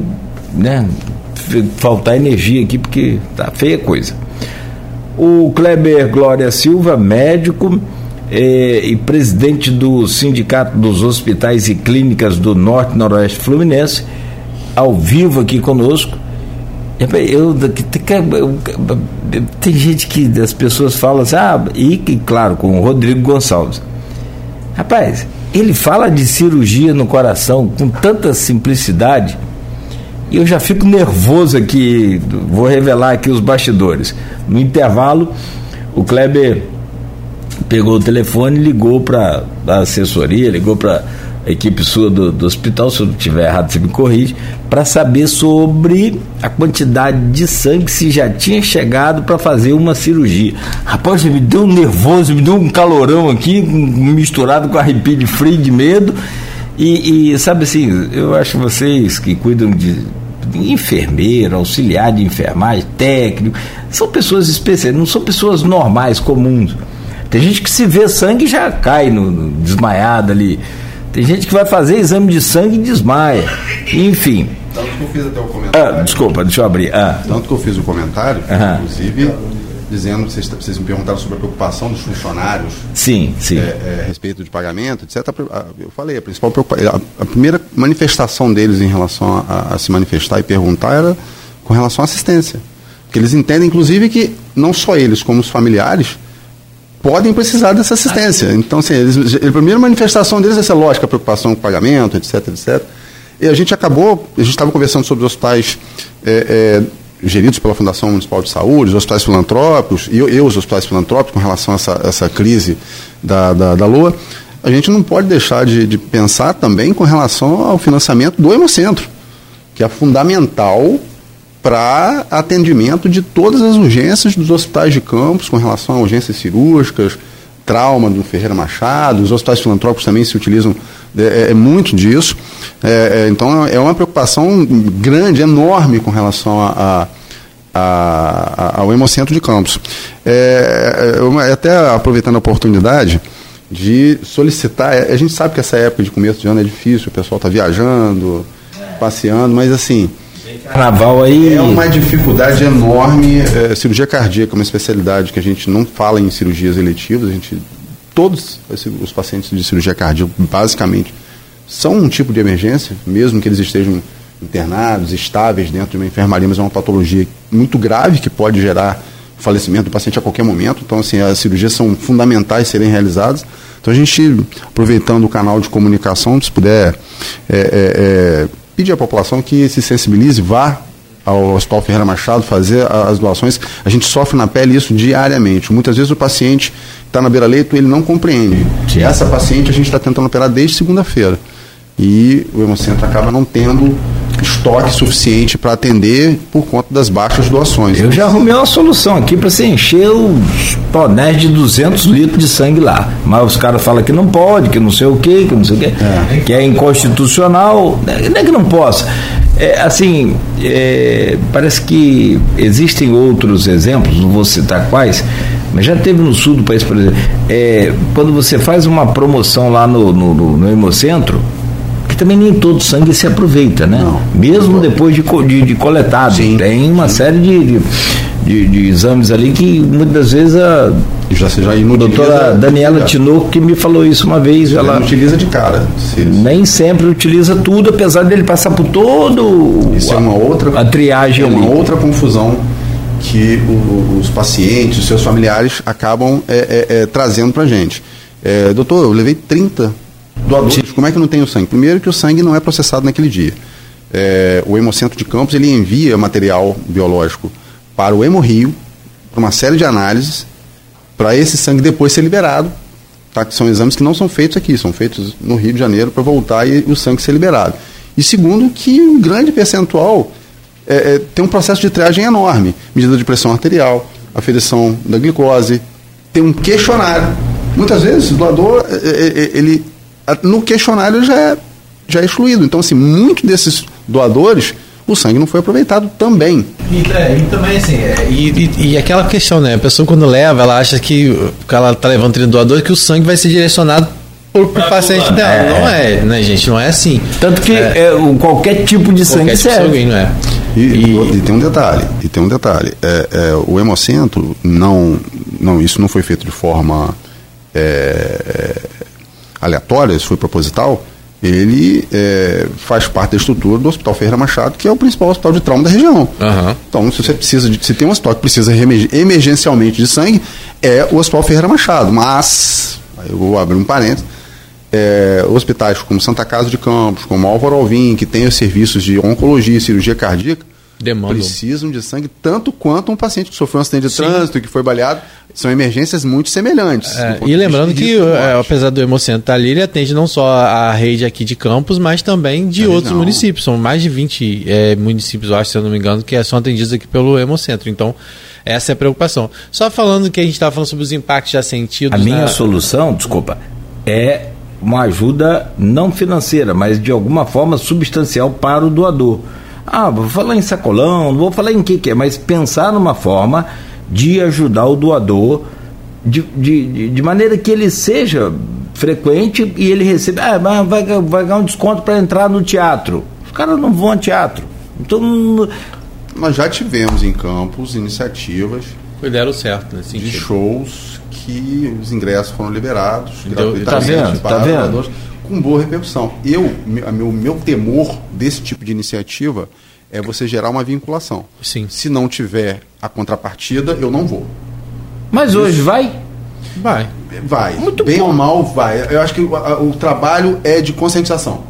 né, faltar energia aqui, porque tá feia coisa. O Kleber Glória Silva, médico eh, e presidente do Sindicato dos Hospitais e Clínicas do Norte Noroeste Fluminense, ao vivo aqui conosco eu, eu, tem gente que as pessoas falam assim, ah, e claro, com o Rodrigo Gonçalves. Rapaz, ele fala de cirurgia no coração com tanta simplicidade, e eu já fico nervoso aqui, vou revelar aqui os bastidores. No intervalo, o Kleber pegou o telefone, ligou para a assessoria, ligou para a equipe sua do, do hospital, se eu estiver errado, você me corrige, para saber sobre a quantidade de sangue se já tinha chegado para fazer uma cirurgia. Rapaz, me deu um nervoso, me deu um calorão aqui, misturado com arrepio de frio, de medo. E, e sabe assim, eu acho vocês que cuidam de enfermeiro, auxiliar de enfermagem, técnico, são pessoas especiais, não são pessoas normais, comuns. Tem gente que se vê sangue e já cai no, no desmaiado ali. Tem gente que vai fazer exame de sangue e desmaia. Enfim. Tanto que eu fiz até o comentário. Ah, desculpa, deixa eu abrir. Ah. Tanto que eu fiz o comentário, inclusive dizendo, vocês, vocês me perguntaram sobre a preocupação dos funcionários. Sim, sim. É, é, a respeito de pagamento, etc. Eu falei, a principal preocupação, a, primeira manifestação deles em relação a, a, se manifestar e perguntar era com relação à assistência. Porque eles entendem, inclusive, que não só eles, como os familiares, podem precisar dessa assistência. Então, assim, eles, a primeira manifestação deles é essa lógica, preocupação com o pagamento, etc, etc. E a gente acabou, a gente estava conversando sobre os hospitais é, é, geridos pela Fundação Municipal de Saúde, os hospitais filantrópicos, e eu, eu os hospitais filantrópicos, com relação a essa, essa crise da, da, da LOA, a gente não pode deixar de, de pensar também com relação ao financiamento do Hemocentro, que é fundamental para atendimento de todas as urgências dos hospitais de campos, com relação a urgências cirúrgicas, trauma do Ferreira Machado, os hospitais filantrópicos também se utilizam é, é, é muito disso. É, é, então é uma preocupação grande, enorme com relação a, a, a, ao Hemocentro de Campos. É, até aproveitando a oportunidade de solicitar, a gente sabe que essa época de começo de ano é difícil, o pessoal está viajando, passeando, mas assim. Carnaval aí. É uma dificuldade enorme. É, cirurgia cardíaca é uma especialidade que a gente não fala em cirurgias eletivas, a gente todos os pacientes de cirurgia cardíaca, basicamente, são um tipo de emergência, mesmo que eles estejam internados, estáveis dentro de uma enfermaria, mas é uma patologia muito grave que pode gerar falecimento do paciente a qualquer momento. Então, assim, as cirurgias são fundamentais serem realizadas. Então, a gente, aproveitando o canal de comunicação, se puder é, é, é, pedir à população que se sensibilize, vá ao Hospital Ferreira Machado fazer as doações. A gente sofre na pele isso diariamente. Muitas vezes o paciente está na beira-leito ele não compreende. Sim. Essa paciente a gente está tentando operar desde segunda-feira. E o Hemocentro acaba não tendo estoque suficiente para atender por conta das baixas doações. Eu já arrumei uma solução aqui para você encher os tonéis de 200 litros de sangue lá. Mas os caras falam que não pode, que não sei o quê, que não sei o quê, é. que é inconstitucional. Não é que não possa. É, assim, é, parece que existem outros exemplos, não vou citar quais, mas já teve no sul do país, por exemplo, é, quando você faz uma promoção lá no, no, no, no Hemocentro, que também nem todo sangue se aproveita, né? Não, Mesmo depois de, de, de coletado. Sim, tem uma série de, de, de, exames ali que muitas vezes a já, já doutora Daniela Tinoco que me falou isso uma vez. Ela utiliza de cara. Nem sempre utiliza tudo, apesar dele passar por todo isso a, é uma outra a triagem. É uma ali. outra confusão que o, os pacientes, os seus familiares acabam é, é, é trazendo para gente. É, doutor, eu levei 30 doadores. Como é que não tem o sangue? Primeiro que o sangue não é processado naquele dia. É, o Hemocentro de Campos ele envia material biológico para o Hemorrio, para uma série de análises, para esse sangue depois ser liberado, tá? que são exames que não são feitos aqui, são feitos no Rio de Janeiro para voltar e, o sangue ser liberado. E segundo, que um grande percentual é, é, tem um processo de triagem enorme, medida de pressão arterial, aferição da glicose, tem um questionário. Muitas vezes o doador, é, é, é, ele, no questionário já é, já é excluído. Então, assim, muitos desses doadores o sangue não foi aproveitado também. E, é, e também assim, é, e, e, e, aquela questão, né? A pessoa quando leva, ela acha que, que ela está levando um doador que o sangue vai ser direcionado para o paciente dela. É. Não é, né, gente? Não é assim. Tanto que é, é qualquer tipo de sangue qualquer tipo serve. De não é. E, e, e, tem um detalhe, e tem um detalhe. É, é, o hemocentro não, não, isso não foi feito de forma aleatória, isso foi proposital ele é, faz parte da estrutura do Hospital Ferreira Machado, que é o principal hospital de trauma da região. Uhum. Então, se você precisa de, se tem um hospital que precisa emergencialmente de sangue, é o Hospital Ferreira Machado. Mas, eu vou abrir um parênteses, é, hospitais como Santa Casa de Campos, como Álvaro Alvim, que tem os serviços de oncologia e cirurgia cardíaca, Demandam. precisam de sangue tanto quanto um paciente que sofreu um acidente de Sim. trânsito, que foi baleado. São emergências muito semelhantes. É, e lembrando que, é, apesar do Hemocentro estar ali, ele atende não só a rede aqui de Campos, mas também de outros não. municípios. São mais de 20 é, municípios, eu acho, se eu não me engano, que são atendidos aqui pelo Hemocentro. Então, essa é a preocupação. Só falando que a gente estava falando sobre os impactos já sentidos. A minha na... solução, desculpa, é uma ajuda não financeira, mas de alguma forma substancial para o doador. Ah, vou falar em sacolão, não vou falar em que que é, mas pensar numa forma de ajudar o doador de, de, de maneira que ele seja frequente e ele receba, ah, vai, vai ganhar um desconto para entrar no teatro. Os caras não vão ao teatro. Mundo... Nós já tivemos em Campos iniciativas deram certo nesse de shows que os ingressos foram liberados Deu, tá vendo? Tá vendo? Com boa repercussão. Eu, meu, meu temor desse tipo de iniciativa é você gerar uma vinculação. Sim. Se não tiver a contrapartida, eu não vou. Mas Isso. hoje vai? Vai. Vai. Muito Bem bom. ou mal, vai. Eu acho que o, o trabalho é de conscientização.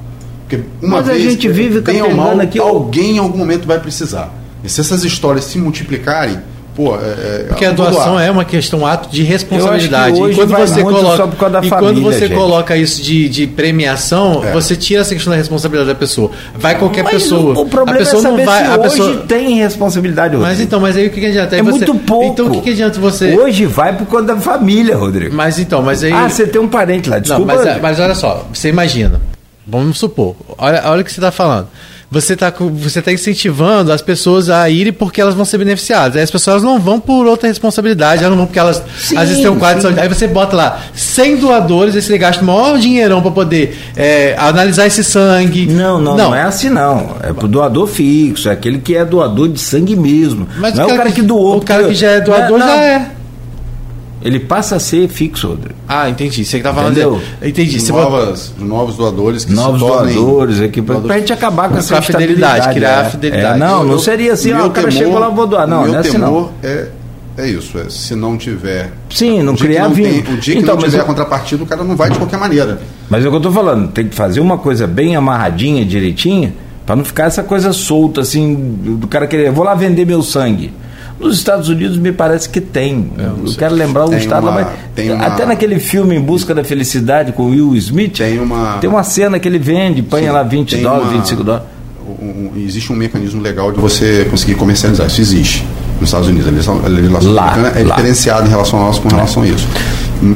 Porque uma Mas vez, a gente vive bem ou mal, aqui, alguém em algum momento vai precisar. E se essas histórias se multiplicarem, Pô, é, é, Porque a doação é uma questão, um ato de responsabilidade. e quando você coloca, e família, quando você gente. coloca isso de, de premiação, é. você tira essa questão da responsabilidade da pessoa. Vai qualquer mas pessoa. O, o problema a pessoa é saber não vai, se a pessoa... hoje tem responsabilidade. Rodrigo. Mas então, mas aí o que, que adianta? Aí é você... muito pouco. Então o que, que adianta você. Hoje vai por conta da família, Rodrigo. Mas então, mas aí. Ah, você tem um parente lá, desculpa. Não, mas, mas olha só, você imagina. Vamos supor, olha, olha o que você está falando você está você tá incentivando as pessoas a irem porque elas vão ser beneficiadas. Aí as pessoas não vão por outra responsabilidade, elas não vão porque elas sim, às vezes têm um quadro de saúde. Aí você bota lá 100 doadores, aí você gasta o maior dinheirão para poder é, analisar esse sangue. Não, não, não, não, é assim não. É pro doador fixo, é aquele que é doador de sangue mesmo. Mas não é o cara que, que doou. O cara que já é doador não, já é. Ele passa a ser fixo. Ah, entendi. Você que tá falando. Entendeu? De... Entendi. Você novas, bota... Novos doadores que Novos doadores aqui. Pra, pra gente acabar com essa fidelidade, criar é. a fidelidade. É, não, não seria assim, ó, o cara temor, chegou lá, vou doar. Não, meu não é assim, temor é é isso, é, se não tiver. Sim, não criar vínculo. O dia que então, não tiver eu... contrapartida, o cara não vai de qualquer maneira. Mas é o que eu estou falando, tem que fazer uma coisa bem amarradinha, direitinha, para não ficar essa coisa solta, assim, do cara querer, vou lá vender meu sangue. Nos Estados Unidos me parece que tem. É, eu, eu quero lembrar o estado, uma, mas uma, até naquele filme Em Busca da Felicidade com Will Smith, tem uma, tem uma cena que ele vende, põe lá 20 dólares, uma, 25 dólares. Um, existe um mecanismo legal de você conseguir comercializar. Isso existe nos Estados Unidos. A legislação lá, americana é lá. diferenciada em relação a nós com relação a isso.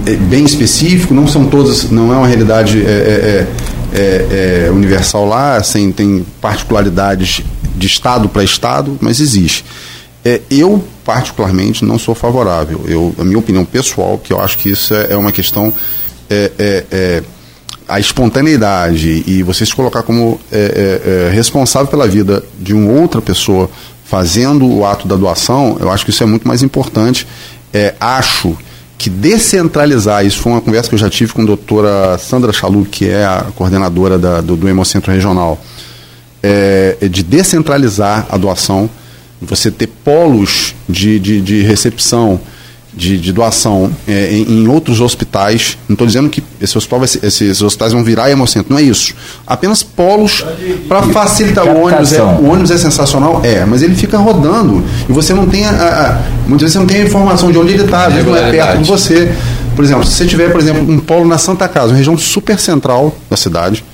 É bem específico, não são todas, não é uma realidade é, é, é, é universal lá, assim, tem particularidades de estado para estado, mas existe. É, eu, particularmente, não sou favorável. Eu, a minha opinião pessoal, que eu acho que isso é, é uma questão. É, é, é a espontaneidade e você se colocar como é, responsável pela vida de uma outra pessoa fazendo o ato da doação, eu acho que isso é muito mais importante. acho que descentralizar, isso foi uma conversa que eu já tive com a doutora Sandra Chalu, que é a coordenadora da, do, do Hemocentro Regional, de descentralizar a doação você ter polos de, de, de recepção, de, de doação é, em, em, outros hospitais. Não estou dizendo que esse hospital ser, esses hospitais vão virar hemocentro, não é isso. Apenas polos para facilitar o ônibus. É, o ônibus é sensacional? É, mas ele fica rodando e você não tem a, a, muitas vezes você não tem a informação de onde ele está, às vezes não é perto de você. Por exemplo, se você tiver, por exemplo, um polo na Santa Casa, uma região super central da cidade,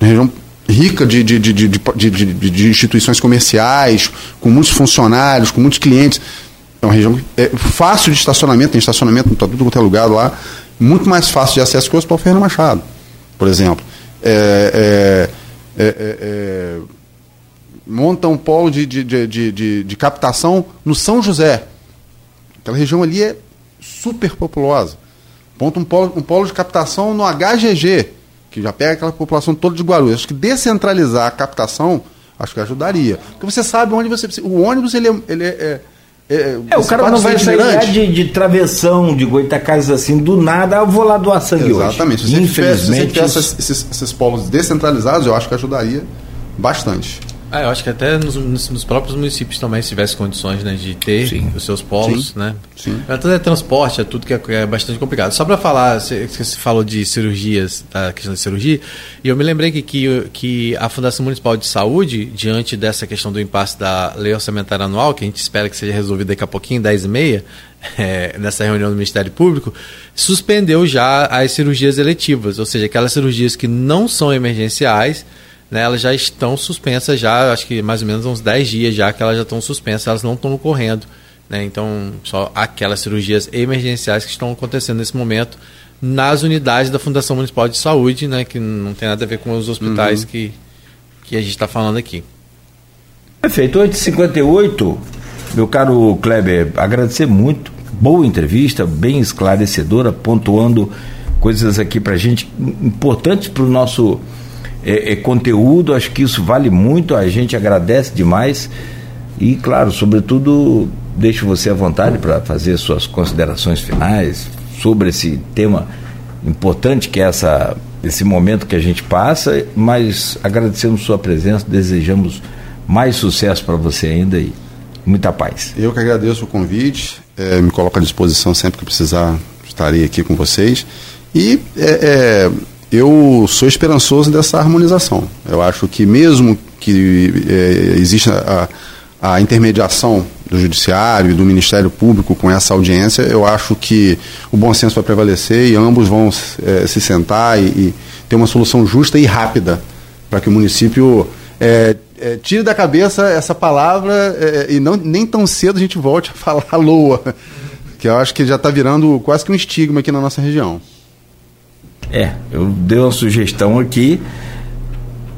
uma região rica de, de, de, de, instituições comerciais, com muitos funcionários, com muitos clientes. É uma região é, fácil de estacionamento, tem estacionamento para tudo quanto é lugar lá, muito mais fácil de acesso que o Hospital Ferreira Machado, por exemplo. É, é, é, monta um polo de, de, de, de, de captação no São José. Aquela região ali é super populosa. Monta um polo, um polo de captação no HGG, que já pega aquela população toda de Guarulhos. Acho que descentralizar a captação, acho que ajudaria. Porque você sabe onde você precisa. O ônibus, ele é. Ele é, é, é o cara não vai sair de, de travessão, de Goitacazes assim, do nada, eu vou lá doar sangue Exatamente. hoje. Exatamente. Se você tiver esses, esses polos descentralizados, eu acho que ajudaria bastante. Ah, eu acho que até nos, nos, próprios municípios também, se tivesse condições né, de ter Sim. os seus polos, Sim. né? Sim. Tudo é transporte, é tudo que é, é bastante complicado. Só para falar, você, você, falou de cirurgias, a questão de cirurgia, e eu me lembrei que, que, que, a Fundação Municipal de Saúde, diante dessa questão do impasse da lei orçamentária anual, que a gente espera que seja resolvida daqui a pouquinho, 10 e meia, é, nessa reunião do Ministério Público, suspendeu já as cirurgias eletivas, ou seja, aquelas cirurgias que não são emergenciais, né, elas já estão suspensas já, acho que mais ou menos uns 10 dias já que elas já estão suspensas, elas não estão ocorrendo. Né, então, só aquelas cirurgias emergenciais que estão acontecendo nesse momento nas unidades da Fundação Municipal de Saúde, né, que não tem nada a ver com os hospitais uhum. que, que a gente está falando aqui. Perfeito, 8h58, meu caro Kleber, agradecer muito, boa entrevista, bem esclarecedora, pontuando coisas aqui para gente importantes para o nosso é, é, conteúdo, acho que isso vale muito, a gente agradece demais. E, claro, sobretudo, deixo você à vontade para fazer suas considerações finais sobre esse tema importante que é essa, esse momento que a gente passa, mas agradecemos sua presença, desejamos mais sucesso para você ainda e muita paz. Eu que agradeço o convite, é, me coloco à disposição sempre que precisar, estarei aqui com vocês. E é, é, eu sou esperançoso dessa harmonização. Eu acho que mesmo que é, exista a, a intermediação do Judiciário e do Ministério Público com essa audiência, eu acho que o bom senso vai prevalecer e ambos vão é, se sentar e, e, ter uma solução justa e rápida para que o município é, é, tire da cabeça essa palavra é, e não, nem tão cedo a gente volte a falar LOA, que eu acho que já está virando quase que um estigma aqui na nossa região. É, eu dei uma sugestão aqui,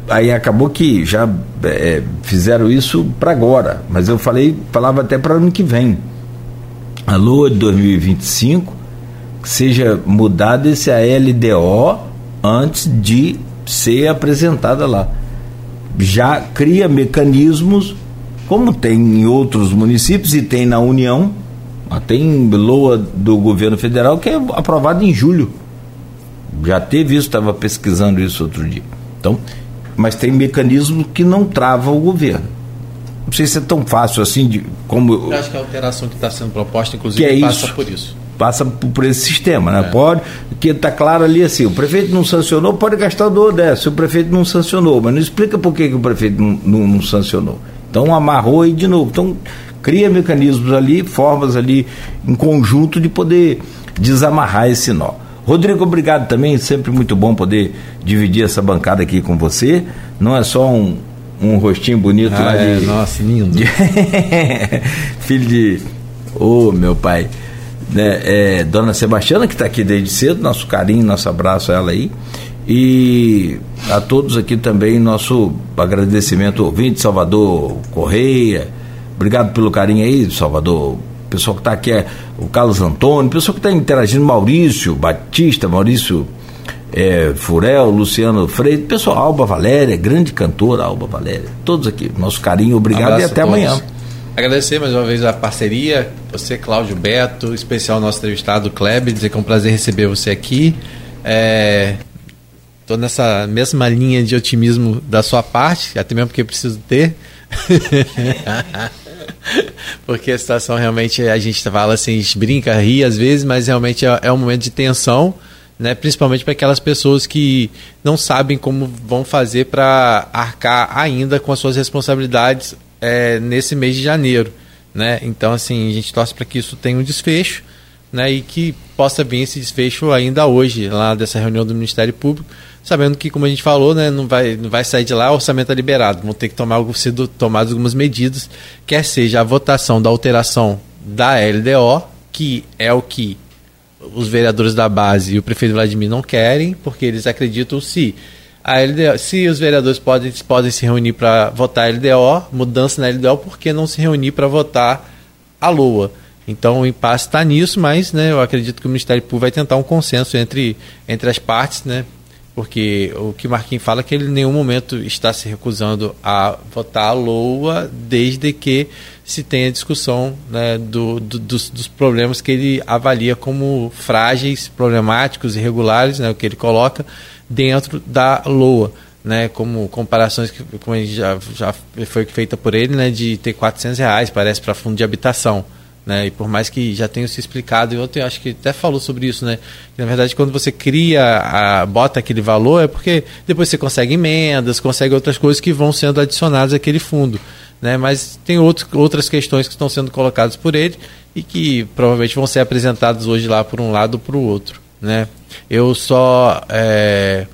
aí acabou que já é, fizeram isso para agora, mas eu falei, falava até para ano que vem. A lua de 2025 seja mudada esse ALDO antes de ser apresentada lá. Já cria mecanismos, como tem em outros municípios e tem na União, tem LOA do governo federal que é aprovado em julho já teve isso, estava pesquisando isso outro dia. Então, mas tem mecanismos que não travam o governo. Não sei se é tão fácil assim de como. Eu acho que a alteração que está sendo proposta, inclusive, é passa isso, por isso. Passa por esse sistema, né? É. Pode, que está claro ali assim, o prefeito não sancionou, pode gastar o do dessa. O prefeito não sancionou, mas não explica por que, que o prefeito não, não, não sancionou. Então amarrou aí de novo. Então cria mecanismos ali, formas ali em conjunto de poder desamarrar esse nó. Rodrigo, obrigado também, sempre muito bom poder dividir essa bancada aqui com você. Não é só um, um rostinho bonito ah, lá é, de. Nossa, lindo. De filho de. Ô, oh, meu pai. Né, é, Dona Sebastiana, que está aqui desde cedo, nosso carinho, nosso abraço a ela aí. E a todos aqui também, nosso agradecimento ouvinte, Salvador Correia. Obrigado pelo carinho aí, Salvador pessoal que está aqui é o Carlos Antônio, pessoal que está interagindo, Maurício Batista, Maurício é, Furel, Luciano Freire, pessoal, Alba Valéria, grande cantora Alba Valéria, todos aqui, nosso carinho, obrigado um e até amanhã. Agradecer mais uma vez a parceria, você, Cláudio Beto, especial nosso entrevistado Kleber, dizer que é um prazer receber você aqui. Estou é, nessa mesma linha de otimismo da sua parte, até mesmo porque preciso ter. Porque a situação realmente, a gente fala assim, brinca, ri às vezes, mas realmente é, é um momento de tensão, né? principalmente para aquelas pessoas que não sabem como vão fazer para arcar ainda com as suas responsabilidades é, nesse mês de janeiro. Né? Então, assim, a gente torce para que isso tenha um desfecho né? e que possa vir esse desfecho ainda hoje, lá dessa reunião do Ministério Público sabendo que, como a gente falou, né, não, vai, não vai sair de lá, o orçamento é liberado. Vão ter que tomar tomadas algumas medidas, quer seja a votação da alteração da LDO, que é o que os vereadores da base e o prefeito Vladimir não querem, porque eles acreditam se a LDO, se os vereadores podem, podem se reunir para votar a LDO, mudança na LDO, por que não se reunir para votar a LOA? Então o impasse está nisso, mas né, eu acredito que o Ministério Público vai tentar um consenso entre, entre as partes, né, porque o que Marquinhos fala é que ele em nenhum momento está se recusando a votar a LOA, desde que se tenha discussão né, do, do, dos, dos, problemas que ele avalia como frágeis, problemáticos, irregulares, né, o que ele coloca dentro da LOA. Né, como comparações que como já, já foi feita por ele, né, de ter 400 reais, parece, para fundo de habitação. Né? E por mais que já tenha se explicado, e ontem acho que até falou sobre isso, né? Que, na verdade, quando você cria, a, bota aquele valor, é porque depois você consegue emendas, consegue outras coisas que vão sendo adicionadas àquele fundo. Né? Mas tem outros, outras questões que estão sendo colocadas por ele e que provavelmente vão ser apresentadas hoje lá por um lado ou para o outro. Né? Eu só é,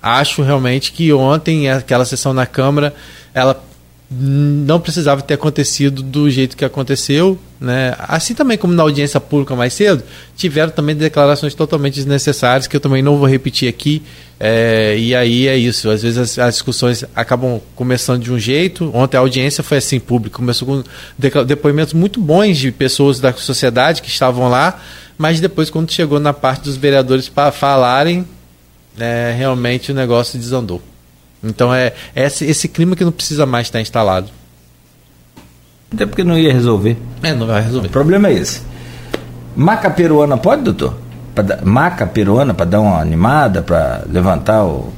acho realmente que ontem aquela sessão na Câmara ela não precisava ter acontecido do jeito que aconteceu, né? Assim também como na audiência pública mais cedo, tiveram também declarações totalmente desnecessárias que eu também não vou repetir aqui. É, e aí é isso. Às vezes as, as, discussões acabam começando de um jeito. Ontem a audiência foi assim pública, começou com depoimentos muito bons de pessoas da sociedade que estavam lá, mas depois quando chegou na parte dos vereadores para falarem, é, realmente o negócio desandou. Então é, é esse, esse clima que não precisa mais estar instalado. Até porque não ia resolver. É, não vai resolver. O problema é esse. Maca peruana pode, doutor? Maca peruana para dar uma animada, para levantar o.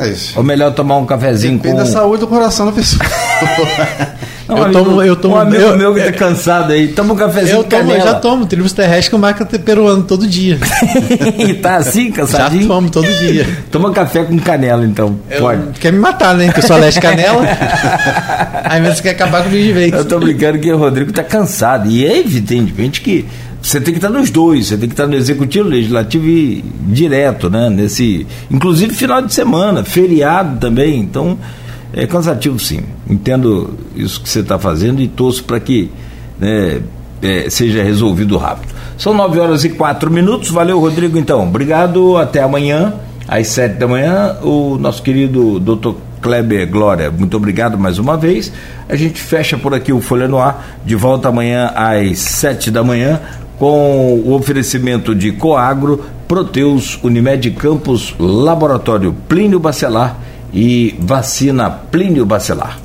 É isso. Ou melhor tomar um cafezinho Depende com. da saúde do coração da pessoa. Não, eu, amigo, tomo, eu tomo. Um amigo eu, meu que tá cansado aí, toma um cafezinho eu tomo, Eu já tomo tribos terrestres com maca peruana todo dia. e tá assim, cansadinho? Já tomo todo dia. Toma café com canela, então. Eu, pode. Quer me matar, né? Porque eu sou alérgico canela. Aí você quer acabar comigo de vez. Eu tô brincando que o Rodrigo tá cansado. E é evidentemente que você tem que estar nos dois, você tem que estar no executivo, legislativo e direto, né? Nesse, inclusive final de semana, feriado também. Então é cansativo, sim. Entendo isso que você está fazendo e torço para que né, é, seja resolvido rápido. São nove horas e quatro minutos. Valeu, Rodrigo. Então, obrigado. Até amanhã às sete da manhã. O nosso querido doutor Kleber Glória, muito obrigado mais uma vez. A gente fecha por aqui o Folha no Ar, de volta amanhã às sete da manhã, com o oferecimento de Coagro, Proteus, Unimed Campos, Laboratório Plínio Bacelar e Vacina Plínio Bacelar.